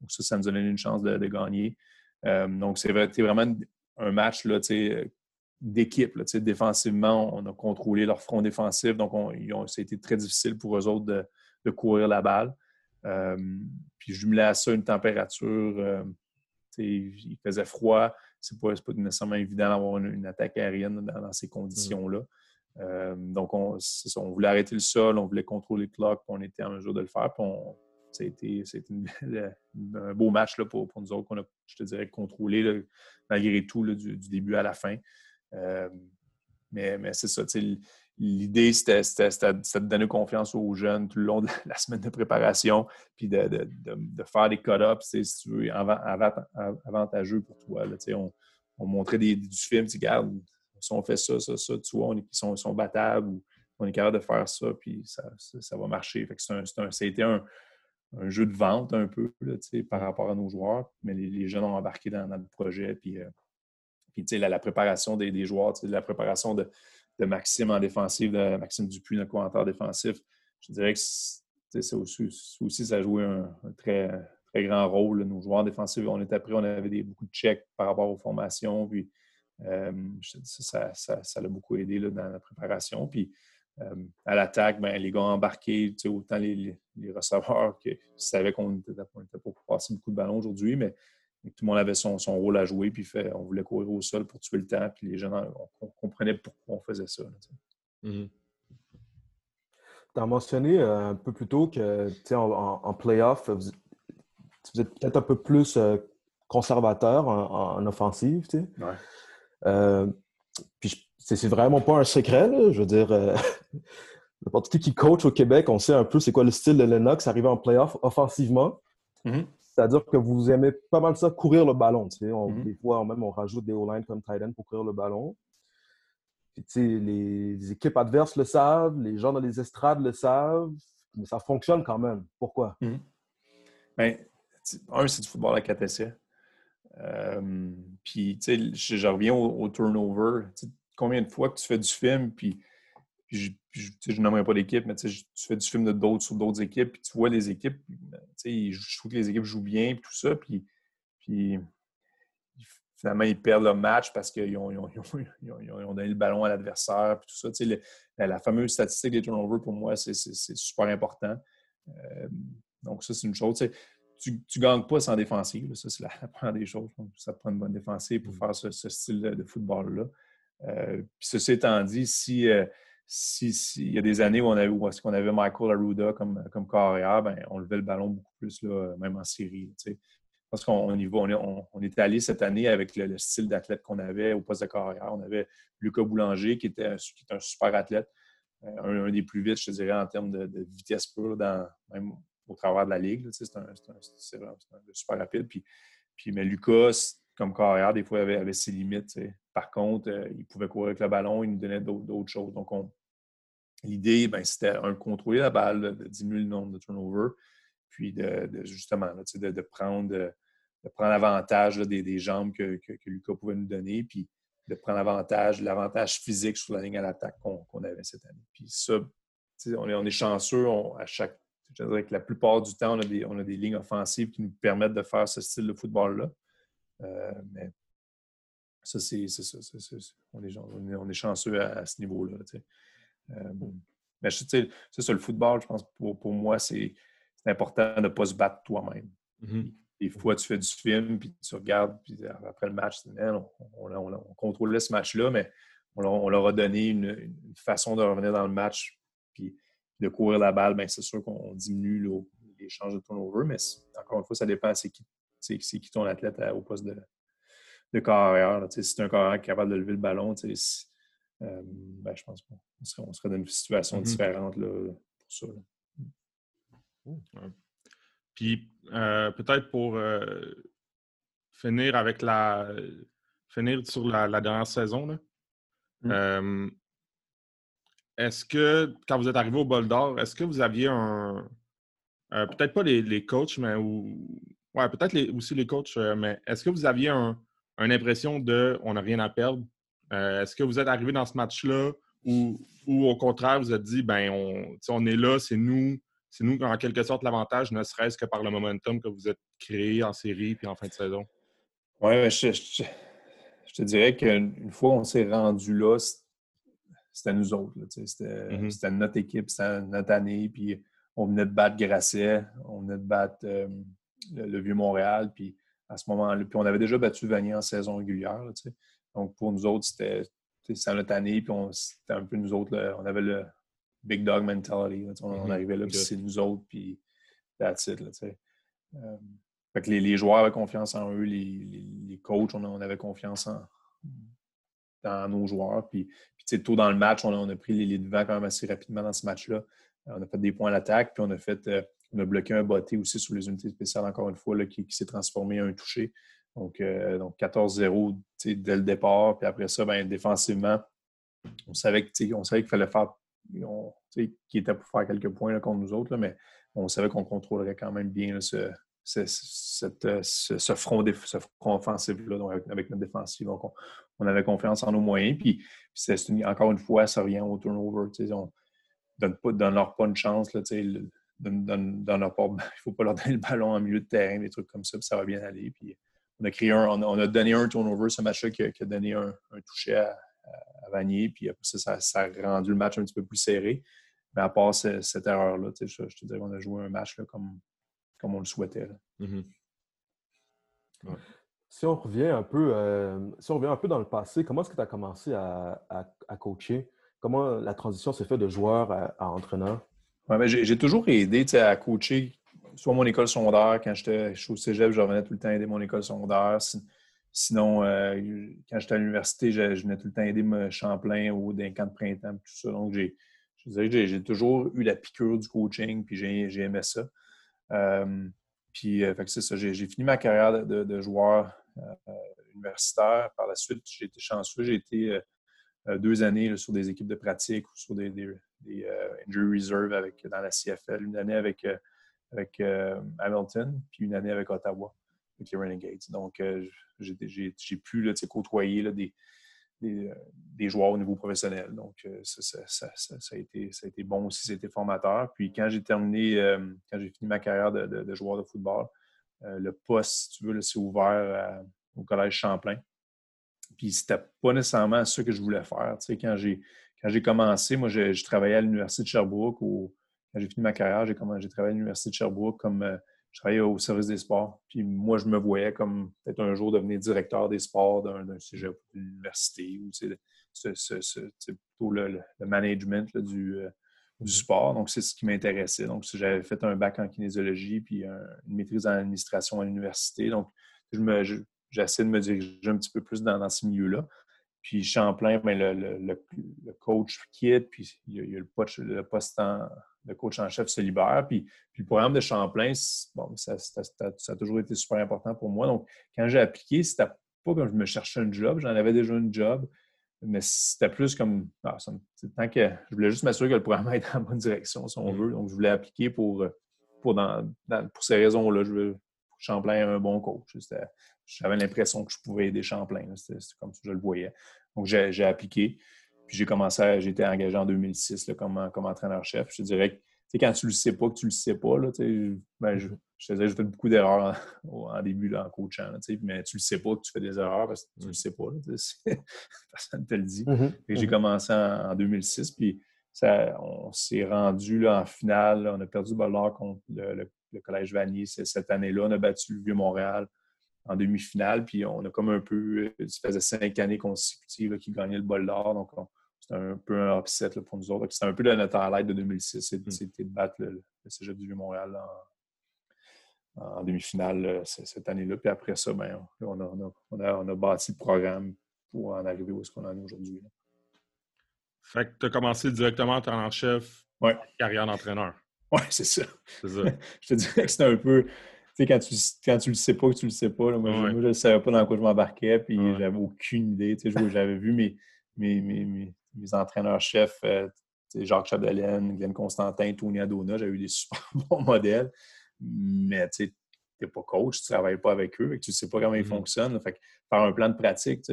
Donc, ça, ça nous a donné une chance de, gagner. Euh, donc, c'est vraiment un match là, d'équipe. Défensivement, on a contrôlé leur front défensif. Donc, on, ça a été très difficile pour eux autres de, de courir la balle. Euh, puis jumelé à ça une température, euh, il faisait froid. C'est pas, pas nécessairement évident d'avoir une, attaque aérienne dans, ces conditions-là. Euh, donc, on, voulait arrêter le sol, on voulait contrôler le clock, on était en mesure de le faire. Puis ça a été, un beau match pour, nous autres qu'on a, je te dirais, contrôlé malgré tout du, début à la fin. mais, mais c'est ça, l'idée, c'était de donner confiance aux jeunes tout le long de la semaine de préparation, puis de, faire des cut-ups, si tu veux, avantageux pour toi. on, montrait des, du film, tu regardes, si on fait ça, ça, ça, tu vois, on ils sont, battables, ou on est capable de faire ça, puis ça, va marcher. Fait ça a été un, jeu de vente un peu par rapport à nos joueurs, mais les, jeunes ont embarqué dans, le projet, puis, euh, la, la, préparation des, des joueurs, la préparation de de Maxime en défensive, de Maxime Dupuis, notre commentaire défensif. Je dirais que ça aussi, ça a joué un, très, très grand rôle. Nos joueurs défensifs, on était prêts, on avait des, beaucoup de checks par rapport aux formations. Puis, euh, ça, ça, beaucoup aidé dans la préparation. Puis, euh, à l'attaque, ben, les gars embarqués, autant les, receveurs qui savaient qu'on était, était, pour passer beaucoup de ballons aujourd'hui, mais tout le monde avait son, rôle à jouer, puis fait, on voulait courir au sol pour tuer le temps, puis les gens on, comprenait pourquoi on faisait ça. Mm-hmm. Tu as mentionné euh, un peu plus tôt que en, en playoff, tu êtes peut-être un peu plus euh, conservateur en, offensive. Ouais. Euh, puis c'est vraiment pas un secret, je veux dire. N'importe qui qui coach au Québec, on sait un peu c'est quoi le style de Lennox arrivé en playoff offensivement. Mm-hmm. C'est-à-dire que vous aimez pas mal ça, courir le ballon. Mhm. Des fois, même, on rajoute des O-line comme Titan pour courir le ballon. les, équipes adverses le savent, les gens dans les estrades le savent, mais ça fonctionne quand même. Pourquoi? Ben, un, c'est du football à 4 essais. Euh, puis, je, je, reviens au, turnover. combien de fois que tu fais du film, puis je, je n'aimerais pas l'équipe, mais tu fais du film de d'autres sur d'autres équipes, puis tu vois les équipes, je trouve que les équipes jouent bien, puis tout ça, puis, puis finalement, ils perdent le match parce qu'ils ont, donné le ballon à l'adversaire, puis tout ça. la, fameuse statistique des turnovers, pour moi, c'est super important. Euh, donc, ça, c'est une chose. Tu ne gagnes pas sans défensive. Ça, c'est la, première des choses. Ça te prend une bonne défensive pour mm. faire ce, style de, football-là. Euh, puis, ceci étant dit, si. Euh, s'il y a des années où on avait, où avait Michael Arruda comme, comme carrière, ben, on levait le ballon beaucoup plus, là, même en série. pense qu'on y va. On, on, était allé cette année avec le, style d'athlète qu'on avait au poste de carrière. On avait Lucas Boulanger, qui était, qui un super athlète, euh, un, des plus vite, je dirais, en termes de, vitesse pure, dans, même au travers de la ligue. C'est un, super rapide. Puis, puis, mais Lucas, comme carrière, des fois, avait, avait ses limites. Par contre, euh, il pouvait courir avec le ballon, il nous donnait d'autres choses. Donc, l'idée, ben, c'était un contrôler la balle, de diminuer le nombre de turnovers, puis de, justement de, prendre, de prendre avantage des, jambes que, Lucas pouvait nous donner, puis de prendre avantage, l'avantage physique sur la ligne à l'attaque qu'on avait cette année. Puis ça, on est, on est chanceux à chaque. Je dirais que la plupart du temps, on a, des, on a des lignes offensives qui nous permettent de faire ce style de football-là. Euh, mais ça, c'est ça. On est, on, est, chanceux à, ce niveau-là. Euh, mais c'est ça, le football, je pense, pour, pour moi, c'est important de ne pas se battre toi-même. Mm-hmm. Des fois, tu fais du film, puis tu regardes, puis après le match, on, on, on, contrôlait ce match-là, mais on, leur a donné une, façon de revenir dans le match, puis de courir la balle, bien, c'est sûr qu'on diminue l'échange de turnover, mais encore une fois, ça dépend c'est qui, c'est qui ton athlète au poste de, de carrière. si c'est un carrière capable de lever le ballon, euh, ben, je pense qu'on serait, on serait dans une situation mm-hmm. différente là, pour ça. Puis euh, peut-être pour euh, finir avec la finir sur la, dernière saison, là, mm. est-ce que quand vous êtes arrivé au bol d'or, est-ce que vous aviez un peut-être pas les, les, coachs, mais ou ouais, peut-être aussi les coachs, mais est-ce que vous aviez un, une impression de on n'a rien à perdre? Euh, est-ce que vous êtes arrivé dans ce match-là ou, au contraire, vous êtes dit, ben on, on est là, c'est nous, c'est nous en quelque sorte l'avantage, ne serait-ce que par le momentum que vous êtes créé en série puis en fin de saison? Oui, je, te dirais qu'une fois on s'est rendu là, c'était nous autres. Mm-hmm. C'était notre équipe, c'était notre année. Puis on venait de battre Grasset, on venait de battre euh, le, Vieux-Montréal. Puis à ce moment-là. Puis on avait déjà battu Vanier en saison régulière. Donc pour nous autres, c'était année. Puis c'était un peu nous autres, on avait le big dog mentality. On, mm-hmm. arrivait là, puis c'est nous autres, puis that's it. Euh, fait que les, joueurs avaient confiance en eux, les, coachs, on, avait confiance en, dans nos joueurs. Puis, puis tôt dans le match, on a, pris les, devants quand même assez rapidement dans ce match-là. On a fait des points à l'attaque, puis on a fait euh, on a bloqué un botté aussi sur les unités spéciales, encore une fois, là, qui, s'est transformé en un touché. Donc, euh, donc 14-0 dès le départ. Puis après ça, ben, défensivement, on savait qu'il fallait faire. qu'il était pour faire quelques points contre nous autres, mais on savait qu'on contrôlerait quand même bien ce, ce, front, ce front offensif-là avec, notre défensive. Donc, on, avait confiance en nos moyens. Puis, encore une fois, ça revient au turnover. On ne donne, leur pas une chance. Là, leur il ne faut pas leur donner le ballon en milieu de terrain, des trucs comme ça, puis ça va bien aller. Puis on a créé un, on a, donné un turnover, ce match-là qui, a donné un, toucher à, à, Vanier, puis après ça, ça, a rendu le match un petit peu plus serré. Mais à part cette, erreur-là, je, je, te dirais qu'on a joué un match là, comme, comme on le souhaitait. Mm-hmm. Si on revient un peu, euh, si on revient un peu dans le passé, comment est-ce que tu as commencé à, à, coacher? Comment la transition s'est faite de joueur à entraîneur? j'ai toujours aidé à coacher, soit mon école secondaire, quand j'étais au cégep, je revenais tout le temps aider mon école secondaire. Sinon, euh, quand j'étais à l'université, je, venais tout le temps aider mon Champlain ou d'un camp de printemps, tout ça. Donc, j'ai, j'ai toujours eu la piqûre du coaching, puis j'ai, aimé ça. Euh, puis, euh, c'est ça. J'ai, fini ma carrière de, joueur universitaire. Par la suite, j'ai été chanceux. J'ai été deux années sur des équipes de pratique ou sur des, des injury reserve avec, dans la CFL, une année avec, avec euh, Hamilton, puis une année avec Ottawa, avec les Renegades. Donc, j'ai pu côtoyer là, des, des, joueurs au niveau professionnel. Donc, ça, ça, ça, a été, ça a été bon aussi, formateur. Puis quand j'ai terminé, quand j'ai fini ma carrière de, de, joueur de football, le poste, si tu veux, s'est ouvert au Collège Champlain. Puis c'était pas nécessairement ce que je voulais faire. Tu sais, quand j'ai commencé, moi, je, travaillais à l'Université de Sherbrooke. Ou, quand j'ai fini ma carrière, j'ai travaillé à l'Université de Sherbrooke comme euh, je travaillais au service des sports. Puis moi, je me voyais comme peut-être un jour devenir directeur des sports d'un sujet d'une université ou c'est plutôt le, management du, euh, du sport. Donc, c'est ce qui m'intéressait. Donc, j'avais fait un bac en kinésiologie puis une maîtrise en administration à l'université. Donc, j'essaie de me diriger un petit peu plus dans, ce milieu-là. Puis Champlain, ben, le, le, coach quitte, puis il y a, le, poste, le poste de coach en chef se libère. Puis, puis le programme de Champlain, bon, ça, a toujours été super important pour moi. Donc, quand j'ai appliqué, c'était pas comme je me cherchais un job, j'en avais déjà un job. Mais c'était plus comme. Ah, tant que je voulais juste m'assurer que le programme était dans la bonne direction, si on mm. veut. Donc, je voulais appliquer pour, pour, pour ces raisons-là. Je veux Champlain ait un bon coach. J'avais l'impression que je pouvais aider Champlain. C'était comme ça que je le voyais. Donc, j'ai appliqué. Puis j'ai commencé, j'ai été engagé en 2006 comme, comme entraîneur-chef. Je te dirais que quand tu le sais pas, que tu le sais pas, là, ben, je, je j'ai fait beaucoup d'erreurs en, début là, en coachant, mais tu le sais pas que tu fais des erreurs parce que tu le sais pas. personne ne te le dit. Mm-hmm. J'ai mm-hmm. commencé en, 2006, puis ça, on s'est rendu là, en finale. on a perdu le contre le, Collège Vanier cette année-là. On a battu le Vieux-Montréal en demi-finale, puis on a comme un peu, ça faisait cinq années consécutives qui gagnait le bol d'or, donc c'était un peu un upset pour nous autres. C'était un peu de notre highlight de 2006, mm. c'était de battre le, Cégep du Vieux-Montréal en, demi-finale cette année-là. Puis après ça, ben, on, a, on, a, bâti le programme pour en arriver où est-ce qu'on en est aujourd'hui. Fait que tu as commencé directement en chef, ouais. carrière d'entraîneur. Oui, c'est ça. ça. je te dirais que c'était un peu. Tu sais, quand tu, quand tu le sais pas, que tu le sais pas, moi, je ne savais pas dans quoi je m'embarquais, puis j'avais aucune idée. Tu sais, j'avais vu mes, mes, mes, mes entraîneurs-chefs, euh, Jacques Chapdelaine, Glenn Constantin, Tony Adona, j'avais eu des super bons modèles. Mais tu n'es pas coach, tu ne travailles pas avec eux, et tu ne sais pas comment ils mm-hmm. fonctionnent. Fait faire un plan de pratique, tu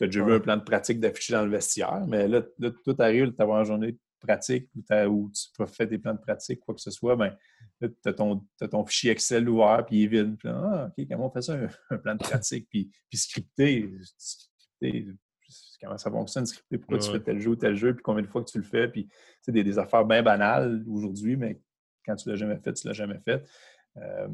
as déjà vu un plan de pratique d'afficher dans le vestiaire, mais là, tout arrive, tu as une journée de pratique où, tu peux faire des plans de pratique, quoi que ce soit, ben, tu as, ton fichier Excel ouvert, puis il est vide. ah, OK, comment on fait ça, un, plan de pratique? Puis, puis scripté, comment ça fonctionne, pourquoi tu fais tel jeu ou tel jeu, puis combien de fois que tu le fais, puis c'est des, des, affaires bien banales aujourd'hui, mais quand tu ne l'as jamais fait, tu ne l'as jamais fait. Euh,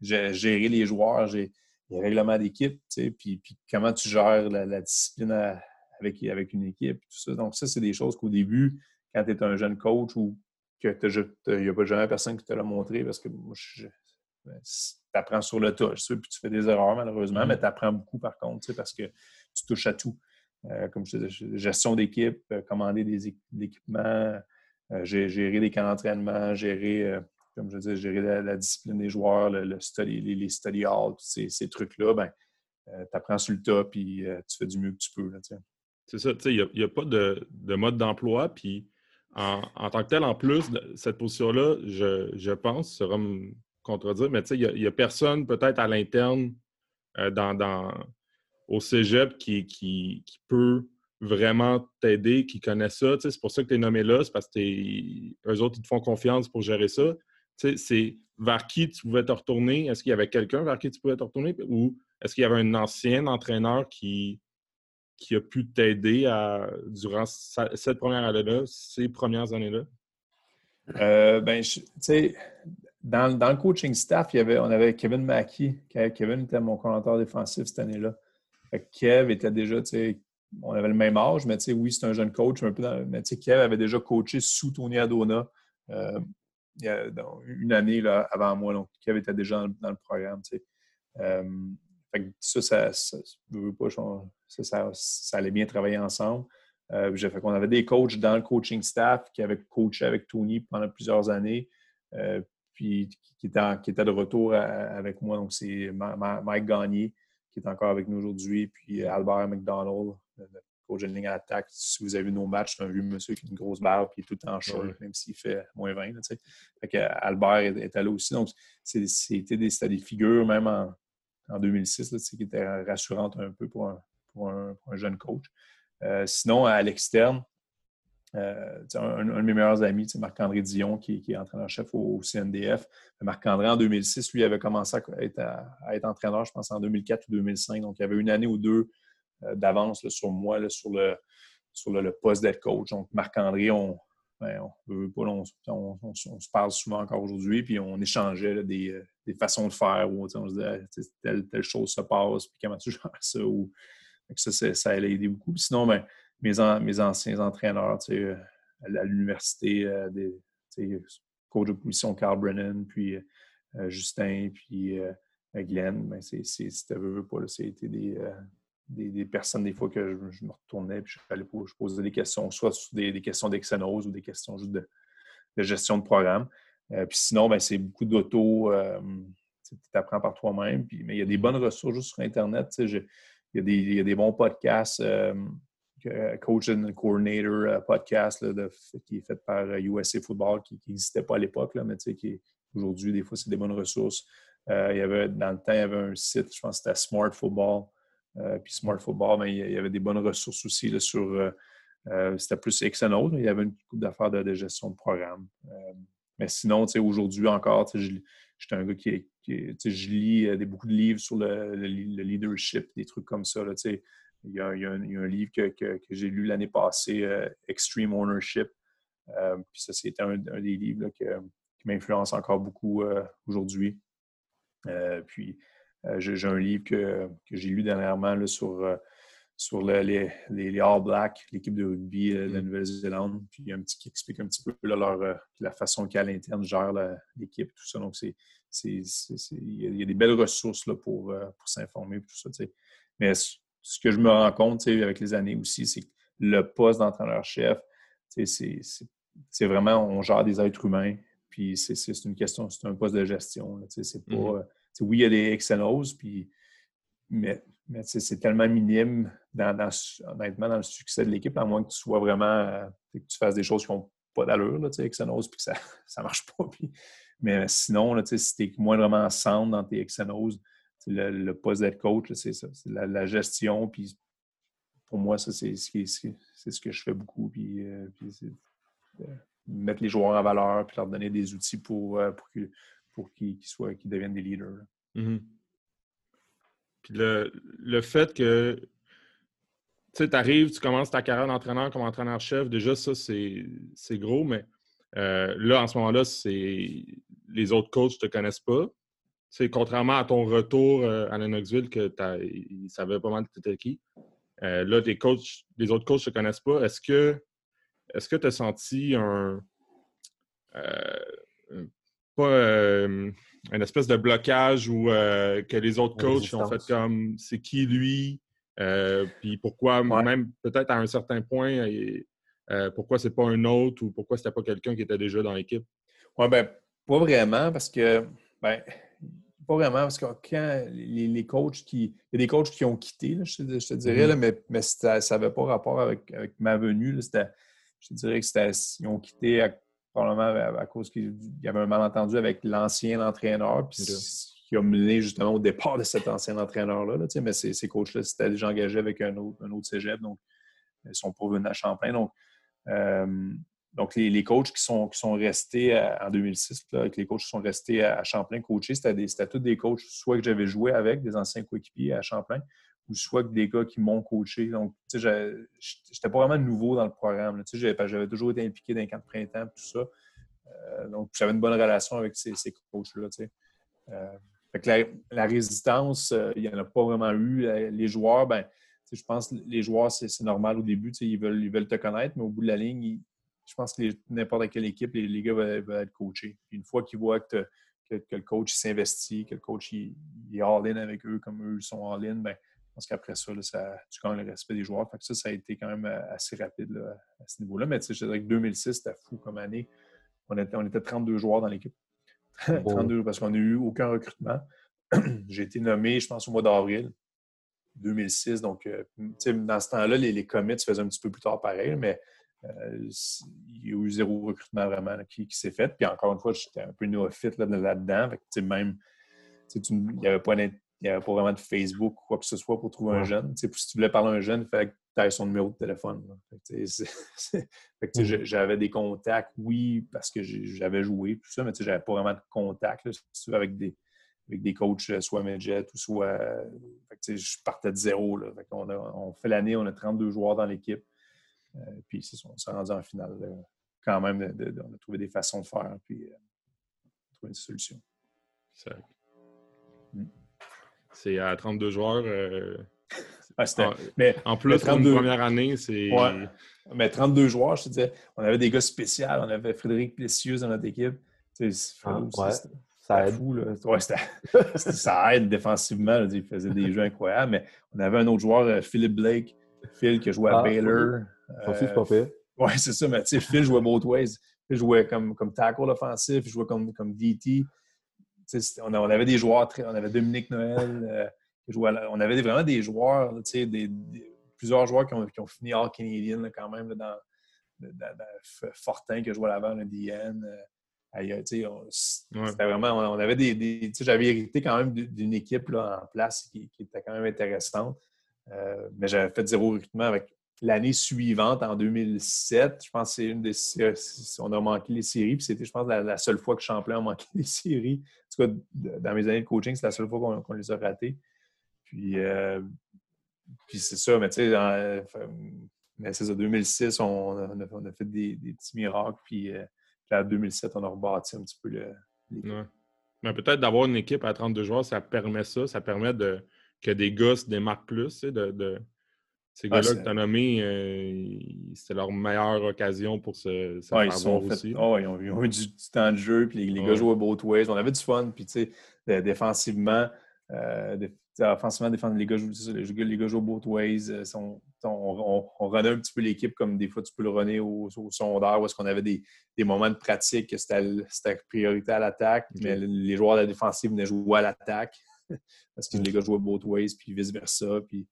géré les joueurs, j'ai les règlements d'équipe, puis, puis comment tu gères la, discipline avec, avec une équipe, tout ça. Donc, ça, c'est des choses qu'au début, quand tu es un jeune coach ou que il n'y a pas jamais personne qui te l'a montré parce que moi, ben, tu apprends sur le tas, puis tu fais des erreurs malheureusement, mm-hmm. mais tu apprends beaucoup par contre, parce que tu touches à tout. Euh, comme je disais, gestion d'équipe, euh, commander des équipements, euh, gérer des camps d'entraînement, gérer, comme je gérer la, discipline des joueurs, le, les, study halls, ces, ces trucs-là, ben, tu apprends sur le tas puis tu fais du mieux que tu peux. C'est ça, il n'y a, pas de, mode d'emploi. Puis en, tant que tel, en plus, cette position-là, je, je, pense, sera me contredire, mais il n'y a, personne peut-être à l'interne dans, au cégep qui, qui, peut vraiment t'aider, qui connaît ça. c'est pour ça que tu es nommé là, c'est parce que eux autres, ils te font confiance pour gérer ça. c'est vers qui tu pouvais te retourner? Est-ce qu'il y avait quelqu'un vers qui tu pouvais te retourner? Ou est-ce qu'il y avait un ancien entraîneur qui, qui a pu t'aider durant cette première année-là, ces premières années-là? Euh, ben, tu sais, dans, dans, le coaching staff, il y avait, on avait Kevin Mackey. Kevin était mon commentateur défensif cette année-là. Kev était déjà, on avait le même âge, mais tu sais, oui, c'est un jeune coach, mais tu sais, Kev avait déjà coaché sous Tony Adona euh, une année là, avant moi. Donc, Kev était déjà dans, le programme. Euh, ça, ça, ça, allait bien travailler ensemble. Euh, fait qu'on avait des coachs dans le coaching staff qui avaient coaché avec Tony pendant plusieurs années, puis qui étaient, qui de retour avec moi. Donc, c'est Mike Gagné, qui est encore avec nous aujourd'hui, puis euh, Albert McDonald, le coach de ligne à attaque. Si vous avez vu nos matchs, c'est un vieux monsieur qui a une grosse barbe qui est tout en short, même s'il fait moins 20. fait Albert est, là aussi. Donc, c'était des, des, figures, même en, en 2006, qui étaient rassurantes un peu pour un, pour un, jeune coach. Euh, sinon, à l'externe, euh, un, de mes meilleurs amis, Marc-André Dion, qui, est entraîneur-chef au, CNDF. Marc-André, en 2006, lui, avait commencé à être, entraîneur, je pense, en 2004 ou 2005. Donc, il avait une année ou deux euh, d'avance sur moi, sur, le, poste d'être coach. Donc, Marc-André, on, ben, on, se parle souvent encore aujourd'hui, puis on échangeait euh, des, façons de faire, où on se disait telle, telle chose se passe, puis comment tu gères ça. Ou, ça, ça, allait aider beaucoup. sinon, ben, mes, mes anciens entraîneurs, sais, à, l'université, des coach de position Carl Brennan, puis Justin, puis Glenn, ben c'est, c'était pas, c'était des, des, personnes, des fois, que je, me retournais puis je, je posais des questions, soit des, des questions d'excenose ou des questions juste de, gestion de programme. Euh, puis sinon, ben, c'est beaucoup d'auto. Euh, tu apprends par toi-même. mais il y a des bonnes ressources juste sur Internet. il, y a des, bons podcasts. Euh, Coach and Coordinator podcast qui est fait par USA Football, qui n'existait pas à l'époque, mais qui aujourd'hui, des fois, c'est des bonnes ressources. il y avait, dans le temps, il y avait un site, je pense que c'était Smart Football. Euh, puis Smart Football, mais il y avait des bonnes ressources aussi sur. Euh, euh, c'était plus XNO. Il y avait une coupe d'affaires de, gestion de programme. mais sinon, aujourd'hui encore, j'étais un gars qui, je lis beaucoup de livres sur le, leadership, des trucs comme ça. Il, y a, un, livre que, j'ai lu l'année passée, Extreme Ownership. puis ça, c'était un, des livres qui m'influence encore beaucoup aujourd'hui. puis euh, j'ai un livre que, j'ai lu dernièrement sur, euh, sur les, les, All Blacks, l'équipe de rugby euh, de la mm. Nouvelle-Zélande, puis un petit qui explique un petit peu leur, la façon qu'à l'interne gère l'équipe, tout ça. Donc, c'est, il y a des belles ressources là, pour, pour s'informer, tout ça. Mais ce que je me rends compte avec les années aussi, c'est que le poste d'entraîneur-chef, c'est vraiment, on gère des êtres humains, puis c'est une question, c'est un poste de gestion. C'est pas. Mm-hmm oui, il y a des XNOs, puis, mais, mais c'est tellement minime, dans, dans, honnêtement, dans le succès de l'équipe, à moins que tu sois vraiment, euh, que tu fasses des choses qui n'ont pas d'allure, XNOs, puis que ça ne marche pas. Puis, mais sinon, si tu es moindrement centre dans tes XNOs, le, le, poste d'être coach, c'est ça, c'est la, gestion. Puis pour moi, ça, c'est ce que je fais beaucoup. Puis, euh, mettre les joueurs en valeur, puis leur donner des outils pour, euh, pour que pour qu'ils deviennent des leaders. Mm-hmm. Puis le, fait que tu arrives, tu commences ta carrière d'entraîneur comme entraîneur-chef, déjà ça, c'est gros, mais euh, là, en ce moment-là, c'est les autres coachs ne te connaissent pas. C'est contrairement à ton retour euh, à Lennoxville, que ils savaient pas mal que tu étais qui. Euh, là, les, coachs, les autres coachs ne te connaissent pas. Est-ce que est-ce tu as senti un, pas euh, une espèce de blocage ou que les autres coachs ont fait comme c'est qui lui, puis pourquoi, même peut-être à un certain point, pourquoi c'est pas un autre ou pourquoi c'était pas quelqu'un qui était déjà dans l'équipe? Oui, ben pas vraiment parce que, ben, pas vraiment parce que quand les, coachs qui. Il y a des coachs qui ont quitté, je, te, dirais, mm-hmm. mais, mais ça n'avait pas rapport avec, ma venue. je te dirais que c'était. Ils ont quitté à probablement à, cause qu'il y avait un malentendu avec l'ancien entraîneur, puis qui a mené justement au départ de cet ancien entraîneur-là. mais ces, ces coachs-là c'était déjà engagé avec un autre, un autre cégep, donc ils sont pas venus à Champlain. Donc, euh, donc les, coachs qui sont, qui sont restés en 2006, là, les coachs qui sont restés à, Champlain coachés, c'était tous des coachs soit que j'avais joué avec, des anciens coéquipiers à Champlain, ou soit que des gars qui m'ont coaché. Donc, tu sais, j'étais pas vraiment nouveau dans le programme. Tu sais, j'avais toujours été impliqué dans les camps de printemps, tout ça. Euh, donc, j'avais une bonne relation avec ces, coachs-là, tu sais. Euh, la, résistance, euh, il n'y en a pas vraiment eu. Les joueurs, ben, je pense que les joueurs, c'est normal au début, ils veulent, ils veulent te connaître, mais au bout de la ligne, je pense que n'importe quelle équipe, les, gars veulent, être coachés. une fois qu'ils voient que, le coach s'investit, que le coach il, est all-in avec eux comme eux sont all-in, ben, je pense qu'après ça, ça, tu gagnes le respect des joueurs. ça, ça a été quand même euh, assez rapide à ce niveau-là. Mais je dirais que 2006, c'était fou comme année. On était, on était 32 joueurs dans l'équipe. 32 parce qu'on n'a eu aucun recrutement. J'ai été nommé, je pense, au mois d'avril 2006. Donc, euh, dans ce temps-là, les, les, commits se faisaient un petit peu plus tard pareil, mais euh, il y a eu zéro recrutement vraiment qui, s'est fait. Puis encore une fois, j'étais un peu néophyte là-dedans. même, il n'y avait pas il n'y avait pas vraiment de Facebook ou quoi que ce soit pour trouver un jeune. si tu voulais parler à un jeune, il fallait que tu aies son numéro de téléphone. J'avais des contacts, oui, parce que j'avais joué, tout ça, mais je n'avais pas vraiment de contacts avec des, avec des coachs, euh, soit Medjet ou soit. je partais de zéro. on, fait l'année, on a 32 joueurs dans l'équipe. Euh, puis on s'est rendu en finale. quand même, on a trouvé des façons de faire, puis euh, trouvé une solution. C'est à 32 joueurs. Euh, Ah, mais, en plus, 32... première année, c'est. Mais 32 joueurs, je te disais, on avait des gars spéciaux. On avait Frédéric Plessieux dans notre équipe. Ah, ça aide. Fou, ça aide défensivement. il faisait des jeux incroyables. Mais on avait un autre joueur, euh, Philippe Blake, Phil, qui jouait à ah, Baylor. Pas fait. Oui, c'est ça. Mais Phil jouait both ways. Phil jouait comme, comme tackle offensif, il jouait comme, comme DT. On, on, avait des joueurs, très, on avait Dominique Noël. Euh, on avait vraiment des joueurs, des, plusieurs joueurs qui ont, qui ont fini All Canadian quand même dans, Fortin qui a joué à l'avant, le DN. Euh, c'était vraiment, on, avait des, j'avais hérité quand même d'une équipe là, en place qui, était quand même intéressante. Euh, mais j'avais fait zéro recrutement avec l'année suivante, en 2007. Je pense que c'est une des. On a manqué les séries. Puis c'était, je pense, la, seule fois que Champlain a manqué les séries. En tout cas, dans mes années de coaching, c'est la seule fois qu'on les a ratées. Puis, euh, puis c'est ça, mais tu sais, mais c'est ça, 2006, on a, fait des, petits miracles. Puis, euh, en 2007, on a rebâti un petit peu le. Mais peut-être d'avoir une équipe à 32 joueurs, ça permet ça. Ça permet de, que des gars se démarquent plus. de, Ces ah, gars-là que tu as nommés, euh, c'était leur meilleure occasion pour se, se faire voir aussi. Oh, ils, ont, eu du, temps de jeu, puis les, gars jouaient both ways. On avait du fun, puis tu sais, défensivement, euh, offensivement, défendre les gars, les, les gars jouent both ways. Euh, on, on, on, un petit peu l'équipe comme des fois tu peux le runner au, au sondeur où est-ce qu'on avait des, des, moments de pratique que c'était priorité à l'attaque, mais les joueurs de la défensive venaient jouer à l'attaque parce que les gars jouaient both ways, puis vice-versa. Puis,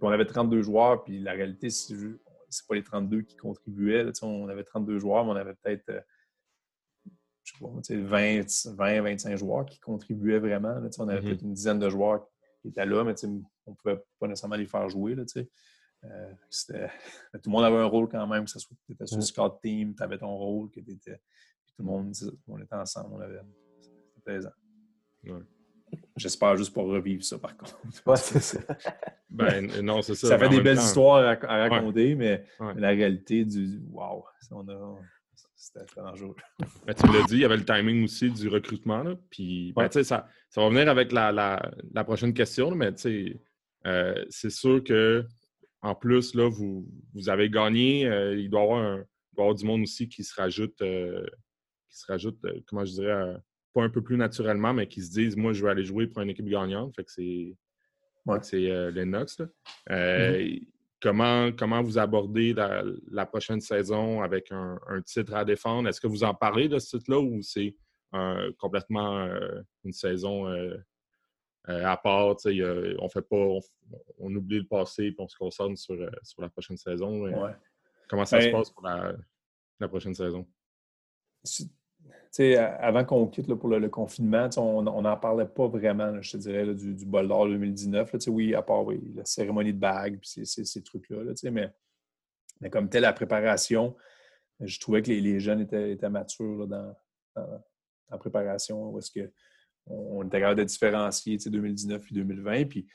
on avait 32 joueurs, puis la réalité, c'est pas les 32 qui contribuaient. on avait 32 joueurs, mais on avait peut-être euh, je sais pas, 20, 20, 25 joueurs qui contribuaient vraiment. on avait mm-hmm. peut-être une dizaine de joueurs qui étaient là, mais on ne pouvait pas nécessairement les faire jouer. Là, euh, tout le monde avait un rôle quand même, que ce soit tu étais sur le scout team, tu avais ton rôle, que étais, tout le monde on était ensemble, on avait. C'était plaisant. J'espère juste pour revivre ça, par contre. Ouais, c'est ça. ben, non, c'est ça. Ça fait des belles histoires à, raconter, mais, la réalité du wow, on a, c'était dangereux. Ben, tu l'as dit, il y avait le timing aussi du recrutement. Puis, ben, ça, ça va venir avec la, la, prochaine question, mais euh, c'est sûr que en plus, là, vous, vous avez gagné. Euh, il, doit y avoir un, avoir du monde aussi qui se rajoute, euh, qui se rajoute comment je dirais, pas un peu plus naturellement, mais qui se disent Moi, je vais aller jouer pour une équipe gagnante. Fait que c'est. C'est Lennox. Mm-hmm. Comment, comment vous abordez la, prochaine saison avec un, titre à défendre? Est-ce que vous en parlez de ce titre-là ou c'est complètement euh, une saison euh, euh, à part? on fait pas, on, oublie le passé et on se concentre sur, sur la prochaine saison. Comment ça se passe pour la, la prochaine saison? Avant qu'on quitte pour le, confinement, on n'en parlait pas vraiment, je te dirais, du, bol d'or 2019. oui, à part la cérémonie de bague, puis ces, trucs-là. mais, comme telle la préparation, je trouvais que les, jeunes étaient, matures dans, la préparation, est-ce qu'on était capable de différencier 2019 et 2020. Puis,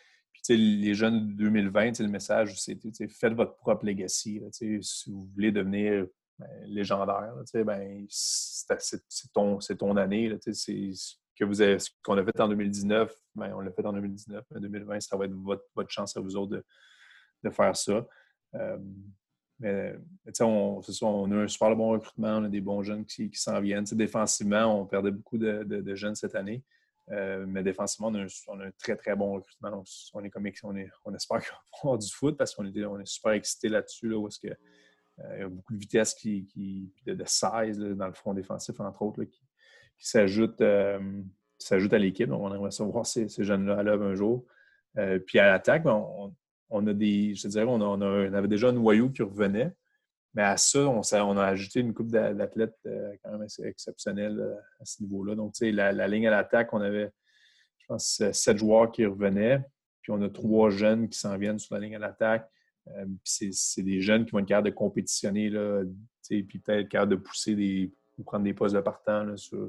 les jeunes de 2020, le message, c'est faites votre propre legacy. si vous voulez devenir légendaire. ben, c'est ton, ton, année. Là, que vous avez, ce qu'on a fait en 2019, ben, on l'a fait en 2019. En 2020, ça va être votre, votre chance à vous autres de, de faire ça. Euh, mais on, on a un super bon recrutement, on a des bons jeunes qui, qui s'en viennent. défensivement, on perdait beaucoup de, de, jeunes cette année. Euh, mais défensivement, on a, un, très, très bon recrutement. On, est comme, on, est, on espère qu'on va avoir du foot parce qu'on est, on est super excités là-dessus. Là, que il y a beaucoup de vitesse qui, de, de, size dans le front défensif, entre autres, qui, qui euh, à l'équipe. Donc, on aimerait savoir ces, ces jeunes-là à l'œuvre un jour. Euh, puis à l'attaque, ben, on, a des. Je dirais, on, on, avait déjà un noyau qui revenait. Mais à ça, on, on a ajouté une coupe d'athlètes quand même assez exceptionnelle à ce niveau-là. Donc, tu sais, la, la, ligne à l'attaque, on avait, je pense, sept joueurs qui revenaient. Puis on a trois jeunes qui s'en viennent sur la ligne à l'attaque. Euh, c'est des jeunes qui vont être capables de compétitionner, là, puis peut-être capables de pousser des, ou prendre des postes de partant là, sur,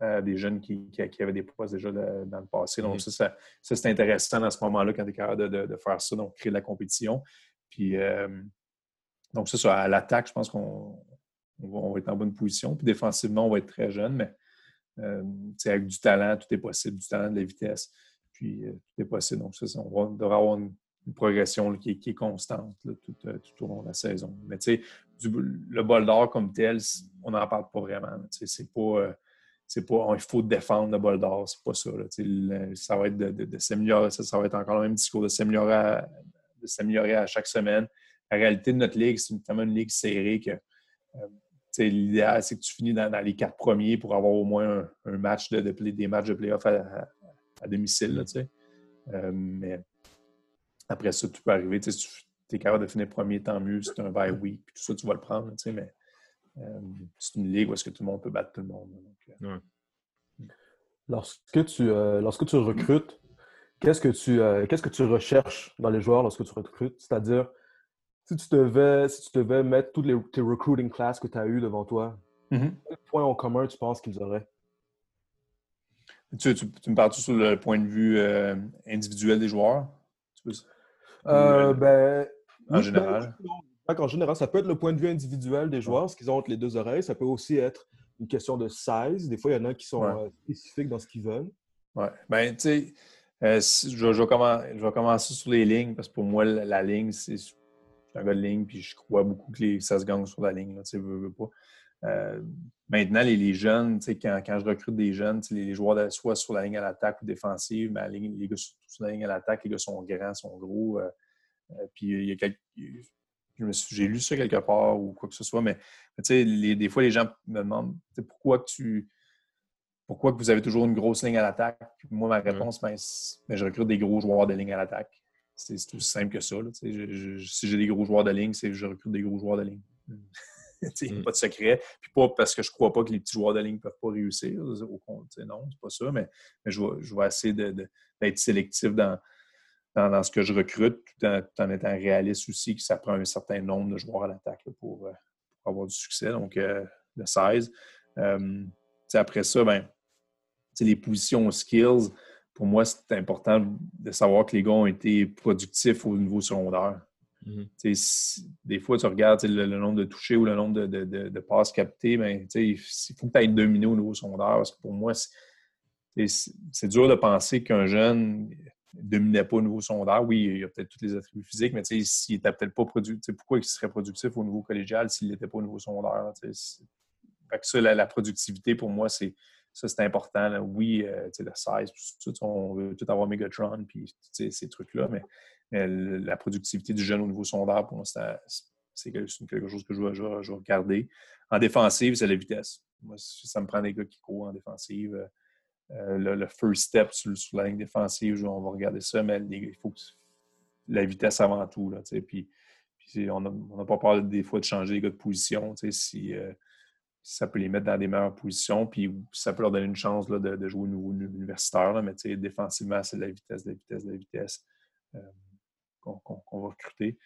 euh, des jeunes qui, avaient des postes déjà dans le passé. Donc, mm-hmm. ça, c'est intéressant à ce moment-là quand tu es capable de, faire ça, donc créer de la compétition. Puis, euh, donc, ça, à l'attaque, je pense qu'on va, être en bonne position. Puis défensivement, on va être très jeune, mais avec du talent, tout est possible, du talent, de la vitesse. puis tout est possible. Donc, ça, on devrait avoir une, progression qui, est, constante tout, au long de la saison. Mais tu sais, le bol d'or comme tel, on n'en parle pas vraiment. C'est pas c'est pas il faut défendre le bol d'or, c'est pas ça. ça va être de, s'améliorer, ça, va être encore le même discours de s'améliorer à, à chaque semaine. La réalité de notre ligue, c'est tellement une ligue serrée que euh, l'idéal, c'est que tu finis dans, les quatre premiers pour avoir au moins un, match de, des matchs de playoff à, à, domicile. Euh, mais après ça, tu peux arriver. Si tu es capable de finir premier, tant mieux. C'est un bye week, puis tout ça, tu vas le prendre. Mais euh, c'est une ligue où est-ce que tout le monde peut battre tout le monde. Euh. Lorsque, tu, euh, lorsque tu recrutes, qu'est-ce que tu qu'est-ce que tu recherches dans les joueurs lorsque tu recrutes? C'est-à-dire, si tu devais, si tu devais mettre toutes les, tes recruiting classes que tu as eues devant toi, mm-hmm. quel point en commun tu penses qu'ils auraient? Tu, me parles-tu sur le point de vue individuel des joueurs? Ben, en général? En général, ça peut être le point de vue individuel des joueurs, ce qu'ils ont entre les deux oreilles. Ça peut aussi être une question de size. Des fois, il y en a qui sont euh, spécifiques dans ce qu'ils veulent. Oui. Ben, tu sais, euh, je, vais commencer sur les lignes parce que pour moi, la, ligne, c'est. un gars de ligne, puis je crois beaucoup que ça se gagne sur la ligne. tu sais, veux, pas. Euh, maintenant, les, jeunes, quand, quand je recrute des jeunes, les, joueurs, soit sur la ligne à l'attaque ou défensive, mais les gars sur, la ligne à l'attaque, les gars sont grands, sont gros. puis il y a quelques, j'ai lu ça quelque part ou quoi que ce soit, mais, des fois, les gens me demandent pourquoi tu pourquoi que vous avez toujours une grosse ligne à l'attaque? Moi, ma réponse, ben, ben, je recrute des gros joueurs de ligne à l'attaque. C'est aussi simple que ça. si j'ai des gros joueurs de ligne, c'est je recrute des gros joueurs de ligne. Il n'y a mm. pas de secret. Puis pas parce que je ne crois pas que les petits joueurs de ligne ne peuvent pas réussir. Au non, c'est pas ça, mais, je, vais, je, vais, essayer d'être sélectif dans, dans, ce que je recrute, tout en, étant réaliste aussi, que ça prend un certain nombre de joueurs à l'attaque pour, euh, pour, avoir du succès. Donc, euh, le 16. Euh, après ça, ben, les positions skills, pour moi, c'est important de savoir que les gars ont été productifs au niveau secondaire. Mm-hmm. Des fois, tu regardes le, nombre de touchés ou le nombre de, passes captées, ben, il faut que tu ailles dominé au niveau secondaire. Parce que pour moi, c'est dur de penser qu'un jeune dominait pas au niveau secondaire. Oui, il a peut-être tous les attributs physiques, mais s'il n'était peut-être pas productif, pourquoi il serait productif au niveau collégial s'il n'était pas au niveau que ça, la, productivité, pour moi, c'est ça, c'est important. Oui, euh, le 16, on veut tout avoir Megatron, puis ces trucs-là, mais, la productivité du jeune au niveau secondaire, pour moi, c'est quelque chose que je vais, regarder. En défensive, c'est la vitesse. Moi, ça me prend des gars qui courent en défensive. Euh, euh, le, first step sur, la ligne défensive, on va regarder ça, mais il faut que la vitesse avant tout. Là, puis, on n'a pas peur des fois de changer les gars de position. Euh, si, ça peut les mettre dans des meilleures positions, puis ça peut leur donner une chance de, jouer au niveau universitaire. mais défensivement, c'est la vitesse, la vitesse, la vitesse euh, qu'on va recruter.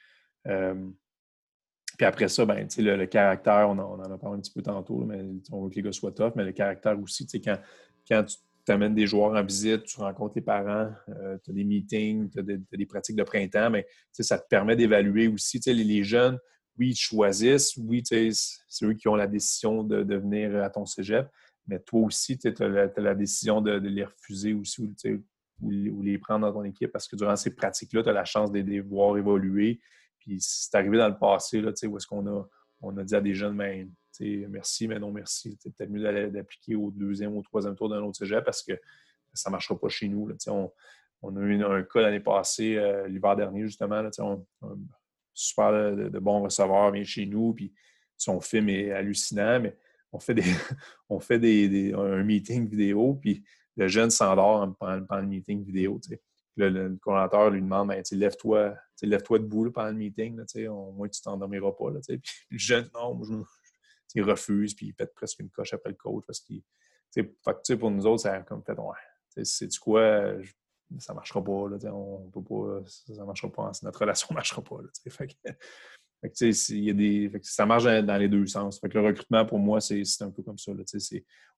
puis après ça, ben, le, le, caractère, on, en a parlé un petit peu tantôt, mais on veut que les gars soient tough, mais le caractère aussi, quand, quand tu tu amènes des joueurs en visite, tu rencontres les parents, euh, tu as des meetings, tu as, des pratiques de printemps, mais ça te permet d'évaluer aussi les, jeunes. Oui, choisissent, oui, c'est eux qui ont la décision de, venir à ton cégep, mais toi aussi, tu as, la décision de, les refuser aussi ou, ou, les prendre dans ton équipe parce que durant ces pratiques-là, tu as la chance de les voir évoluer. Puis c'est arrivé dans le passé, là, où est-ce qu'on a, on a dit à des jeunes, ben, merci, mais non merci. C'est peut-être mieux d'appliquer au deuxième ou au troisième tour d'un autre cégep parce que ça ne marchera pas chez nous. on, a eu un cas l'année passée, euh, l'hiver dernier, justement. Là, on, un super de, bons receveurs vient chez nous, puis son film est hallucinant, mais on fait, des, on fait des, un meeting vidéo, puis le jeune s'endort pendant, le meeting vidéo. Le, le, lui demande ben, lève-toi lève debout pendant le meeting, au moins tu t'endormiras pas. Puis le jeune, non, il refuse, puis il pète presque une coche après le coach parce qu'il. Pour nous autres, c'est comme fait, ouais, c'est du quoi, ça ne marchera pas, là, on peut pas, ça ne marchera pas, notre relation ne marchera pas. Là, que, y a des, ça marche dans les deux sens. Fait que le recrutement, pour moi, c'est un peu comme ça. Là,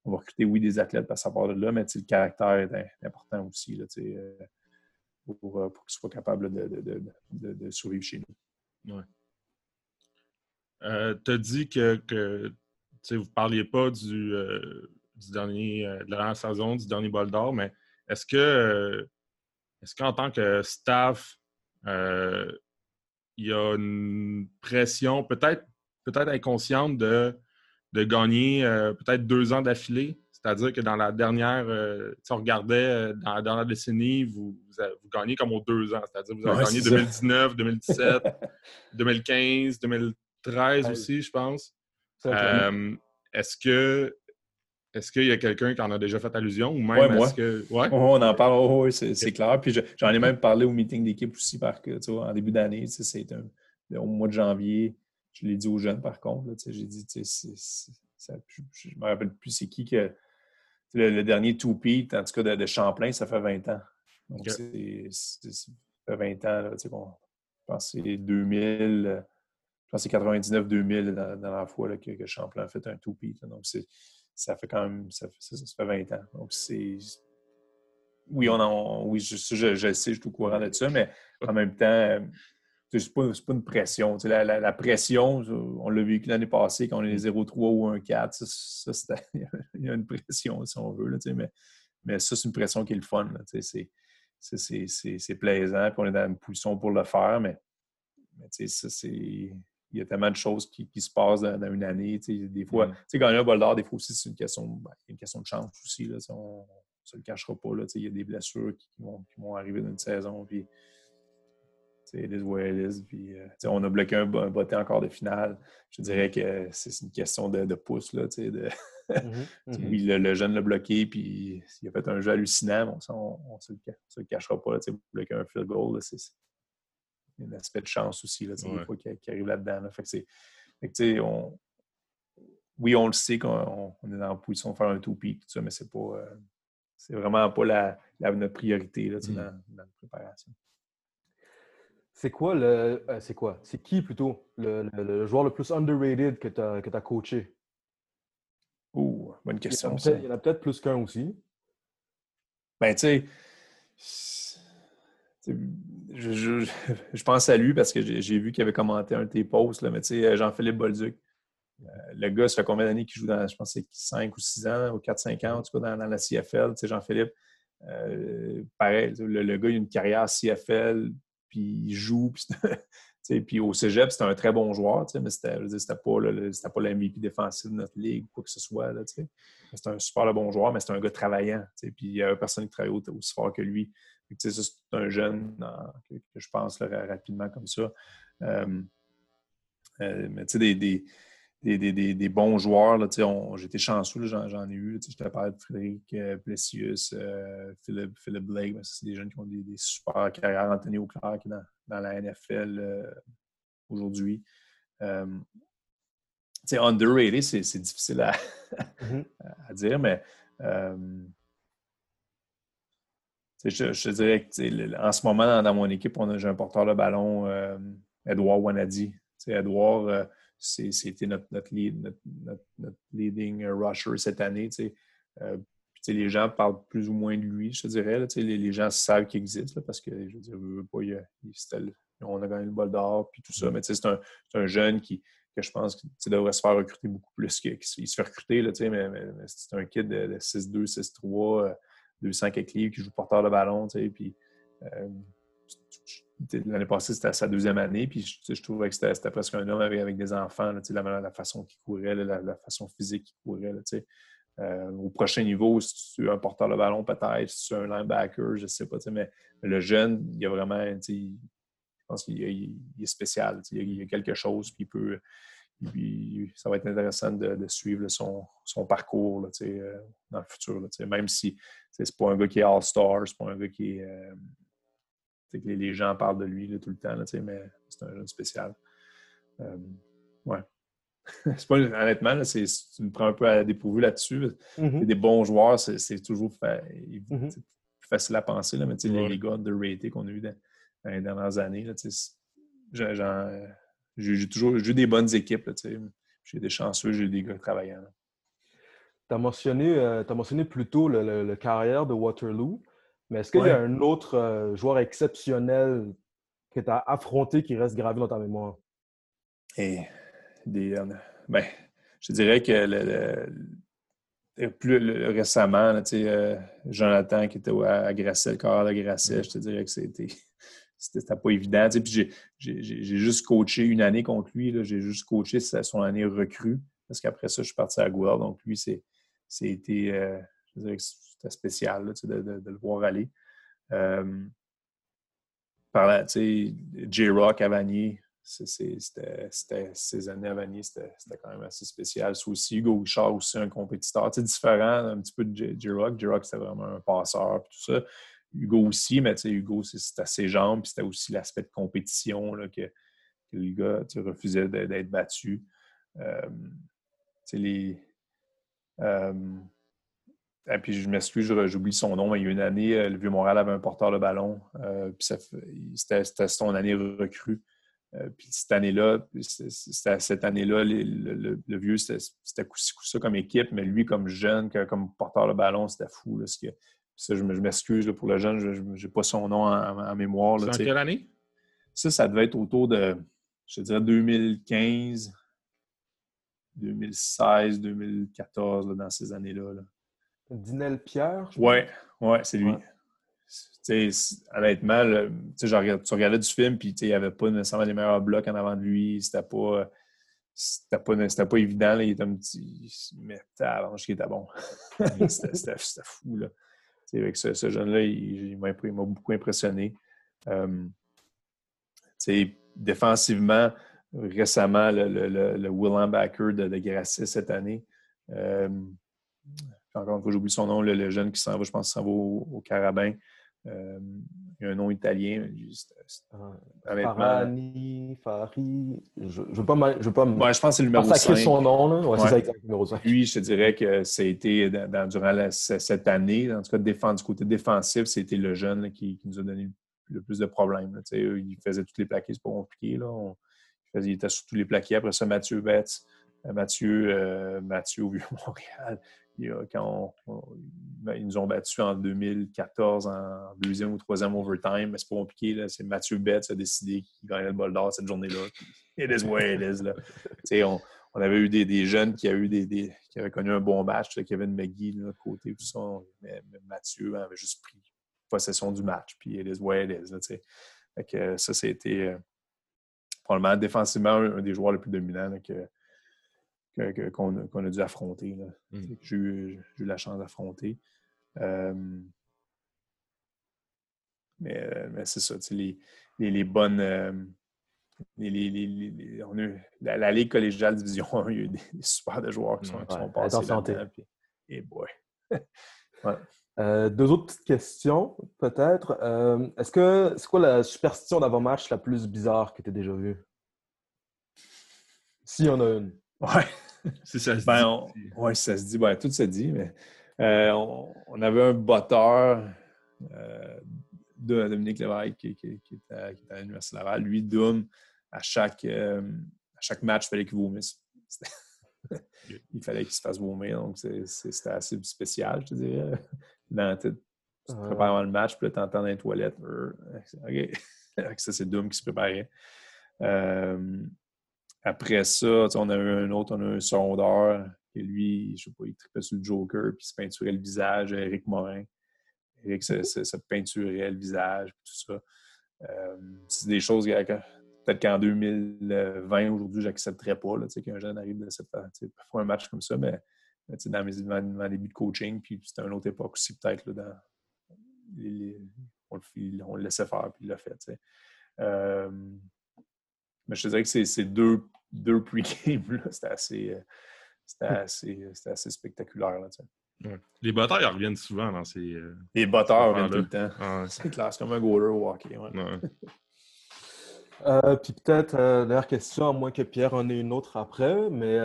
on va recruter, oui, des athlètes parce ça part de là, mais le caractère est important aussi là, euh, pour, euh, pour qu'ils soient capables de, de, de, de, survivre chez nous. Ouais. Euh, tu as dit que, vous ne parliez pas du, euh, dernier, euh, de la dernière saison, du dernier bol d'or, mais est-ce que est-ce qu'en tant que staff, euh, il y a une pression peut-être peut-être inconsciente de, de gagner euh, peut-être deux ans d'affilée? C'est-à-dire que dans la dernière, euh, si on regardait dans, la décennie, vous, vous, gagnez comme aux deux ans. C'est-à-dire que vous avez gagné 2019, 2017, 2015, 2013 aussi, je pense. Est-ce que est-ce qu'il y a quelqu'un qui en a déjà fait allusion ou même ouais, moi. que. Ouais? on en parle, oui, c'est clair. Puis j'en ai même parlé au meeting d'équipe aussi parce que, tu vois, en début d'année, c'est au mois de janvier, je l'ai dit aux jeunes par contre. J'ai dit, tu sais, je ne me rappelle plus c'est qui que. Le, dernier two-peat, en tout cas de, Champlain, ça fait 20 ans. Donc, c'est ça fait 20 ans, là, tu sais, je pense que c'est 2000, je pense que c'est 99-2000 dans, la fois là, que, que, Champlain a fait un two-peat. Donc, c'est ça fait quand même, ça fait, ça, fait 20 ans. Donc, c'est. Oui, on en, oui je, je, je, sais, je suis au courant de ça, mais en même temps, c'est pas, pas une pression. La, la, pression, on l'a vécu l'année passée quand on est 0-3 ou 1-4. Ça, ça il y a une pression, si on veut. Là, mais, mais ça, c'est une pression qui est le fun. C'est plaisant, puis on est dans une position pour le faire, mais, mais ça, c'est il y a tellement de choses qui, se passent dans, une année. Des fois, mm. sais, gagner un bol d'or, des fois aussi, c'est une question, ben, une question de chance aussi. Là, on ne se le cachera pas. il y a des blessures qui, vont, arriver dans une saison. Puis, euh, on a bloqué un, un botté encore de finale. Je dirais que c'est une question de, de pouce. Là, de... Mm-hmm, mm-hmm. Oui, le, jeune l'a bloqué, puis il a fait un jeu hallucinant. on ne se, le cachera pas. Là, bloquer un field goal, c'est il y a un aspect de chance aussi, là, des fois, qui, arrive là-dedans. Fait on... Oui, on le sait qu'on est dans la position de faire un tout-peak, mais c'est pas. Euh, c'est vraiment pas la, notre priorité là, mmh. dans, dans, la préparation. C'est quoi le. Euh, c'est quoi? C'est qui plutôt le, joueur le plus underrated que tu as, as, coaché? Ouh, bonne question. Il y en a peut-être plus qu'un aussi. Ben, tu sais je, pense à lui parce que j'ai vu qu'il avait commenté un de tes posts, mais tu sais, Jean-Philippe Bolduc. Euh, le gars, ça fait combien d'années qu'il joue dans, je pense, c'est 5 ou 6 ans, ou 4-5 ans, en tout cas, dans, la CFL. Tu sais, Jean-Philippe, euh, pareil, le, gars, il a une carrière CFL, puis il joue, puis, puis au cégep, c'était un très bon joueur, mais c'était pas, pas l'MVP défensif de notre ligue, quoi que ce soit. C'était un super bon joueur, mais c'était un gars travaillant. Puis il y a personne qui travaille aussi fort que lui c'est un jeune que, je pense rapidement comme ça. Euh, euh, mais tu sais, des, des, bons joueurs, j'ai été chanceux, j'en ai eu. Je te parle de Frédéric euh, Plessius, Philippe, Philippe Blake, c'est des jeunes qui ont des, super carrières. Anthony Auclair qui est dans, la NFL aujourd'hui. underrated, c'est difficile à, mm-hmm. à, dire, mais je, te dirais qu'en ce moment, dans, mon équipe, j'ai un porteur de ballon, euh, Edouard Wanadi. Edouard, euh, c'était notre, leading rusher cette année. Euh, les gens parlent plus ou moins de lui, je te dirais. les, gens savent qu'il existe parce que, je veux dire, on a gagné le bol d'or puis tout ça. Mais c'est un, jeune qui, que je pense qu'il devrait se faire recruter beaucoup plus. qu'il se fait recruter, là, mais, mais, c'est un kid de, de 6'2, 6'3. 200 quelques livres, qui joue porteur de ballon, tu sais, puis euh, l'année passée, c'était sa deuxième année, puis je, trouvais que c'était presque un homme avec, des enfants, sais, la, façon qu'il courait, la, façon physique qu'il courait. Euh, au prochain niveau, si tu es un porteur de ballon, peut-être, si tu es un linebacker, je ne sais pas, mais, le jeune, il y a vraiment, je pense qu'il est spécial, il y, a, quelque chose, puis il peut, ça va être intéressant de, suivre son, parcours euh, dans le futur. même si c'est pas un gars qui est All-Star, c'est pas un gars qui est. Euh, que les, gens parlent de lui tout le temps, mais c'est un jeune spécial. Euh, ouais. pas, honnêtement, tu me prends un peu à dépourvu là-dessus. Mm-hmm. Des bons joueurs, c'est toujours mm-hmm. plus facile à penser, là, mais les, gars underrated qu'on a eu dans, les dernières années, j'ai toujours eu des bonnes équipes. J'ai des chanceux, j'ai des gars travaillants. Tu as mentionné, euh, mentionné plus tôt le, carrière de Waterloo, mais est-ce qu'il y a un autre euh, joueur exceptionnel que tu as affronté qui reste gravé dans ta mémoire? Et des, euh, ben, je dirais que plus récemment, Jonathan qui était à, Grasset, le corps de Grasset, je te dirais que c'était c'était pas évident. Puis j'ai juste coaché une année contre lui. J'ai juste coaché son année recrue. Parce qu'après ça, je suis parti à Guelph. Donc, lui, c'était spécial de, le voir aller. Euh, par là, tu sais, J-Rock à Vanier, c'était ces années à Vanier, c'était quand même assez spécial. C'est aussi Hugo Richard, aussi un compétiteur. Différent un petit peu de J-Rock. J-Rock, c'était vraiment un passeur, tout ça. Hugo aussi, mais Hugo, c'était ses jambes, puis c'était aussi l'aspect de compétition là, que, le gars refusait d'être battu. Euh, tu sais, les. Euh, et puis je m'excuse, j'oublie son nom, mais il y a une année, euh, le Vieux-Montréal avait un porteur de ballon. Euh, puis c'était son année recrue. Euh, puis cette année-là, cette année-là, le, vieux, c'était coup ça comme équipe, mais lui, comme jeune, comme porteur de ballon, c'était fou. Ça, je m'excuse pour le jeune, je n'ai pas son nom en, mémoire. C'est en quelle année? Ça, ça devait être autour de, je dirais, 2015, 2016, 2014, dans ces années-là. Dinel Pierre? Oui, ouais, c'est lui. Ouais. Honnêtement, tu regardais du film, puis il n'y avait pas nécessairement les meilleurs blocs en avant de lui. C'était pas. C'était pas, pas évident. Là. Il était un petit. Mais je qui était bon. c'était fou. Là. Avec ce, jeune-là, il, m'a beaucoup impressionné. Euh, défensivement, récemment, le, le, le, Backer de, de Grasset cette année. Euh, encore une fois, j'oublie son nom, le, jeune qui s'en va, je pense, s'en va au, Carabin. Euh, il a un nom italien. Ah, Farani, Fari. Je ne veux pas. Je, veux pas ouais, je pense que c'est le numéro 5. son nom. Là. Ouais, ça, le numéro 5. Lui, je te dirais que ça a été, durant cette année, en tout cas, défend, du côté défensif, c'était le jeune qui, nous a donné le plus de problèmes. Il faisait toutes les plaqués, c'est pas compliqué. Là. il, était sur tous les plaqués. Après ça, Mathieu Betts. Euh, Mathieu, euh, Mathieu au Vieux-Montréal quand ben, ils nous ont battus en 2014 en deuxième ou troisième overtime, mais c'est pas compliqué. C'est Mathieu Betts qui a décidé qu'il gagnait le bol d'or cette journée-là. It is what it is. Là. on, on, avait eu des, jeunes qui, eu des, qui avaient connu un bon match, Kevin McGee de notre côté, tout ça. Mais, Mathieu avait juste pris possession du match, puis it is what it is. Là, fait que, ça, c'était euh, probablement défensivement un, des joueurs les plus dominants que, qu'on a dû affronter. Mmh. J'ai eu, la chance d'affronter. Euh, mais, mais c'est ça, les, les, bonnes. Euh, les, on a eu, la, Ligue collégiale Division 1, il y a eu des, super de joueurs qui sont, qui sont passés. En santé. et boy. Euh, deux autres petites questions, peut-être. Est-ce que c'est quoi la superstition d'avant-match la plus bizarre que tu as déjà vue? S'il y en a une. Ouais. Si ça se ben, dit. Oui, ça se dit. Ben, tout se dit, mais euh, on, avait un botteur, euh, de Dominique Lévesque, qui, qui, était, à l'Université Laval. Lui, Doom, à chaque, euh, à chaque match, il fallait qu'il vomisse. il fallait qu'il se fasse vomir. Donc, c'était assez spécial, je te dirais. Dans, tu te prépares avant le match, puis là, tu entends dans les toilettes. OK. ça, c'est Doom qui se préparait. Après ça, on a eu un autre, on a eu un sondeur, et lui, je sais pas, il tripait sur le Joker, puis il se peinturait le visage, Eric Morin. Eric se, peinturait le visage, tout ça. Euh, c'est des choses peut-être qu'en 2020, aujourd'hui, j'accepterais pas qu'un jeune arrive de cette faire un match comme ça, mais dans mes, dans début de coaching, puis c'était une autre époque aussi, peut-être, dans on, le, on, le, laissait faire, puis il l'a fait. Euh, mais je te dirais que c'est deux, deux pre-games, c'était assez, euh, assez, assez, spectaculaire. Là, Les batteurs, ils reviennent souvent dans ces. Euh, les batteurs reviennent tout le temps. c'est clair, comme un goaler au hockey. Euh, puis peut-être, dernière question, à moins que Pierre en ait une autre après, mais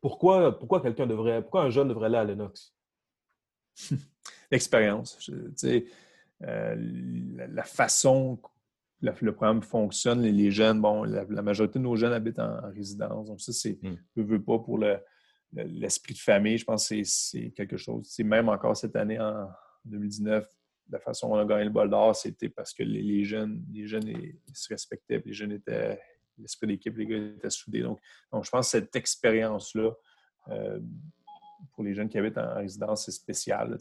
pourquoi, pourquoi quelqu'un devrait, pourquoi un jeune devrait aller à Lennox? L'expérience. La, la, façon le programme fonctionne. Les, jeunes, bon, la, majorité de nos jeunes habitent en, résidence. Donc, ça, c'est, je ne veux pas pour l'esprit de famille. Je pense que c'est quelque chose. C'est même encore cette année, en 2019, la façon dont on a gagné le bol d'or, c'était parce que les, jeunes, les jeunes se respectaient, les jeunes étaient, l'esprit d'équipe, les gars étaient soudés. Donc, donc je pense que cette expérience-là, euh, pour les jeunes qui habitent en résidence, c'est spécial.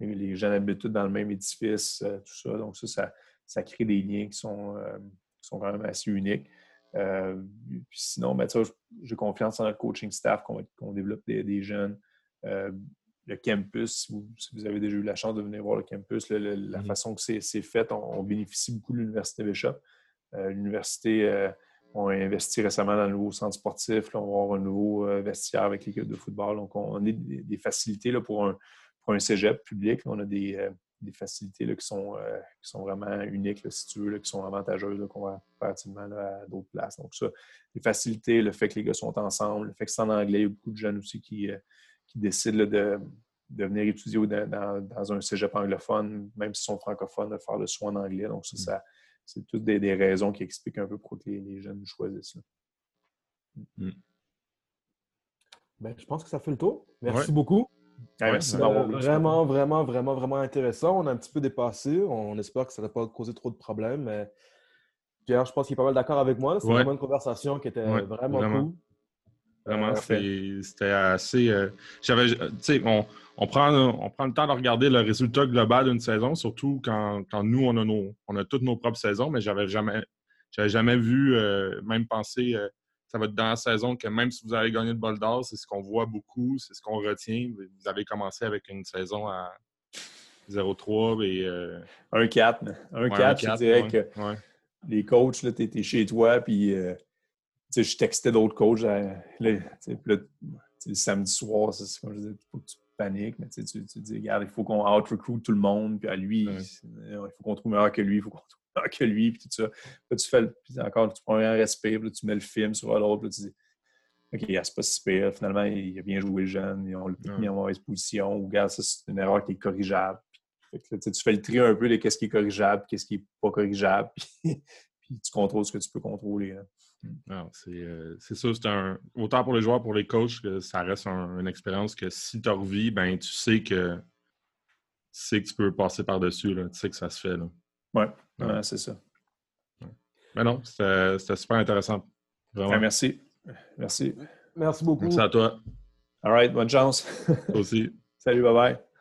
les jeunes habitent tous dans le même édifice, tout ça. Donc, ça, ça, crée des liens qui sont, sont quand même assez uniques. puis sinon, ben, j'ai confiance en notre coaching staff qu'on développe des, jeunes le campus, si vous, avez déjà eu la chance de venir voir le campus, la mm-hmm. façon que c'est fait, on, bénéficie beaucoup de l'Université Bishop. Euh, L'université euh, a investi récemment dans le nouveau centre sportif. on va avoir un nouveau euh, vestiaire avec l'équipe de football. Donc, on, a des, facilités là, pour, un, pour un cégep public. on a des, facilités là, qui, sont, qui sont vraiment uniques, si tu veux, qui sont avantageuses qu'on va comparativement à d'autres places. Donc, ça, les facilités, le fait que les gars sont ensemble, le fait que c'est en anglais, il y a beaucoup de jeunes aussi qui qui décident de, venir étudier dans, un cégep anglophone, même s'ils sont francophones, de faire le soin en anglais. Donc, ça, mm. c'est toutes des, raisons qui expliquent un peu pourquoi les, jeunes choisissent. Mm. Ben, je pense que ça fait le tour. Merci beaucoup. Merci Vraiment, vraiment, vraiment, vraiment intéressant. On a un petit peu dépassé. On espère que ça n'a pas causé trop de problèmes. Mais Pierre, je pense qu'il est pas mal d'accord avec moi. C'est vraiment une conversation qui était vraiment, cool. Vraiment, euh, c'était assez. Euh, j'avais, tu sais, on, on, prend, on prend le temps de regarder le résultat global d'une saison, surtout quand, quand, nous, on a, nos, on a toutes nos propres saisons, mais j'avais jamais, j'avais jamais vu, euh, même penser, ça va être dans la saison que même si vous avez gagné le bol d'or, c'est ce qu'on voit beaucoup, c'est ce qu'on retient. Vous avez commencé avec une saison à 0-3 et. 1-4. 1-4, je dirais que les coachs, tu étais chez toi, puis je textais d'autres coachs. Euh, le samedi soir, c'est comme je disais, il faut que tu paniques, mais tu, dis, regarde, il faut qu'on out-recruit tout le monde, puis à lui, euh, il faut qu'on trouve meilleur que lui, il faut qu'on trouve que lui, puis tout ça. tu fais, puis encore, tu prends un respire, puis tu mets le film sur l'autre, tu dis, OK, c'est pas si pire. Finalement, il a bien joué le jeune, ils ont le mis en mauvaise position, ou regarde, ça, c'est une erreur qui est corrigeable. tu fais le tri un peu de qu'est-ce qui est corrigeable, qu'est-ce qui n'est pas corrigeable, puis, tu contrôles ce que tu peux contrôler. Mm. Euh, c'est sûr, c'est un. Autant pour les joueurs, pour les coachs, que ça reste une expérience que si tu revis, ben tu sais que tu sais que tu peux passer par-dessus, tu sais que ça se fait. Oui, ouais. c'est ça. Mais non, c'était super intéressant. Vraiment. merci. Merci. Merci beaucoup. Merci à toi. All right, bonne chance. Toi aussi. Salut, bye bye.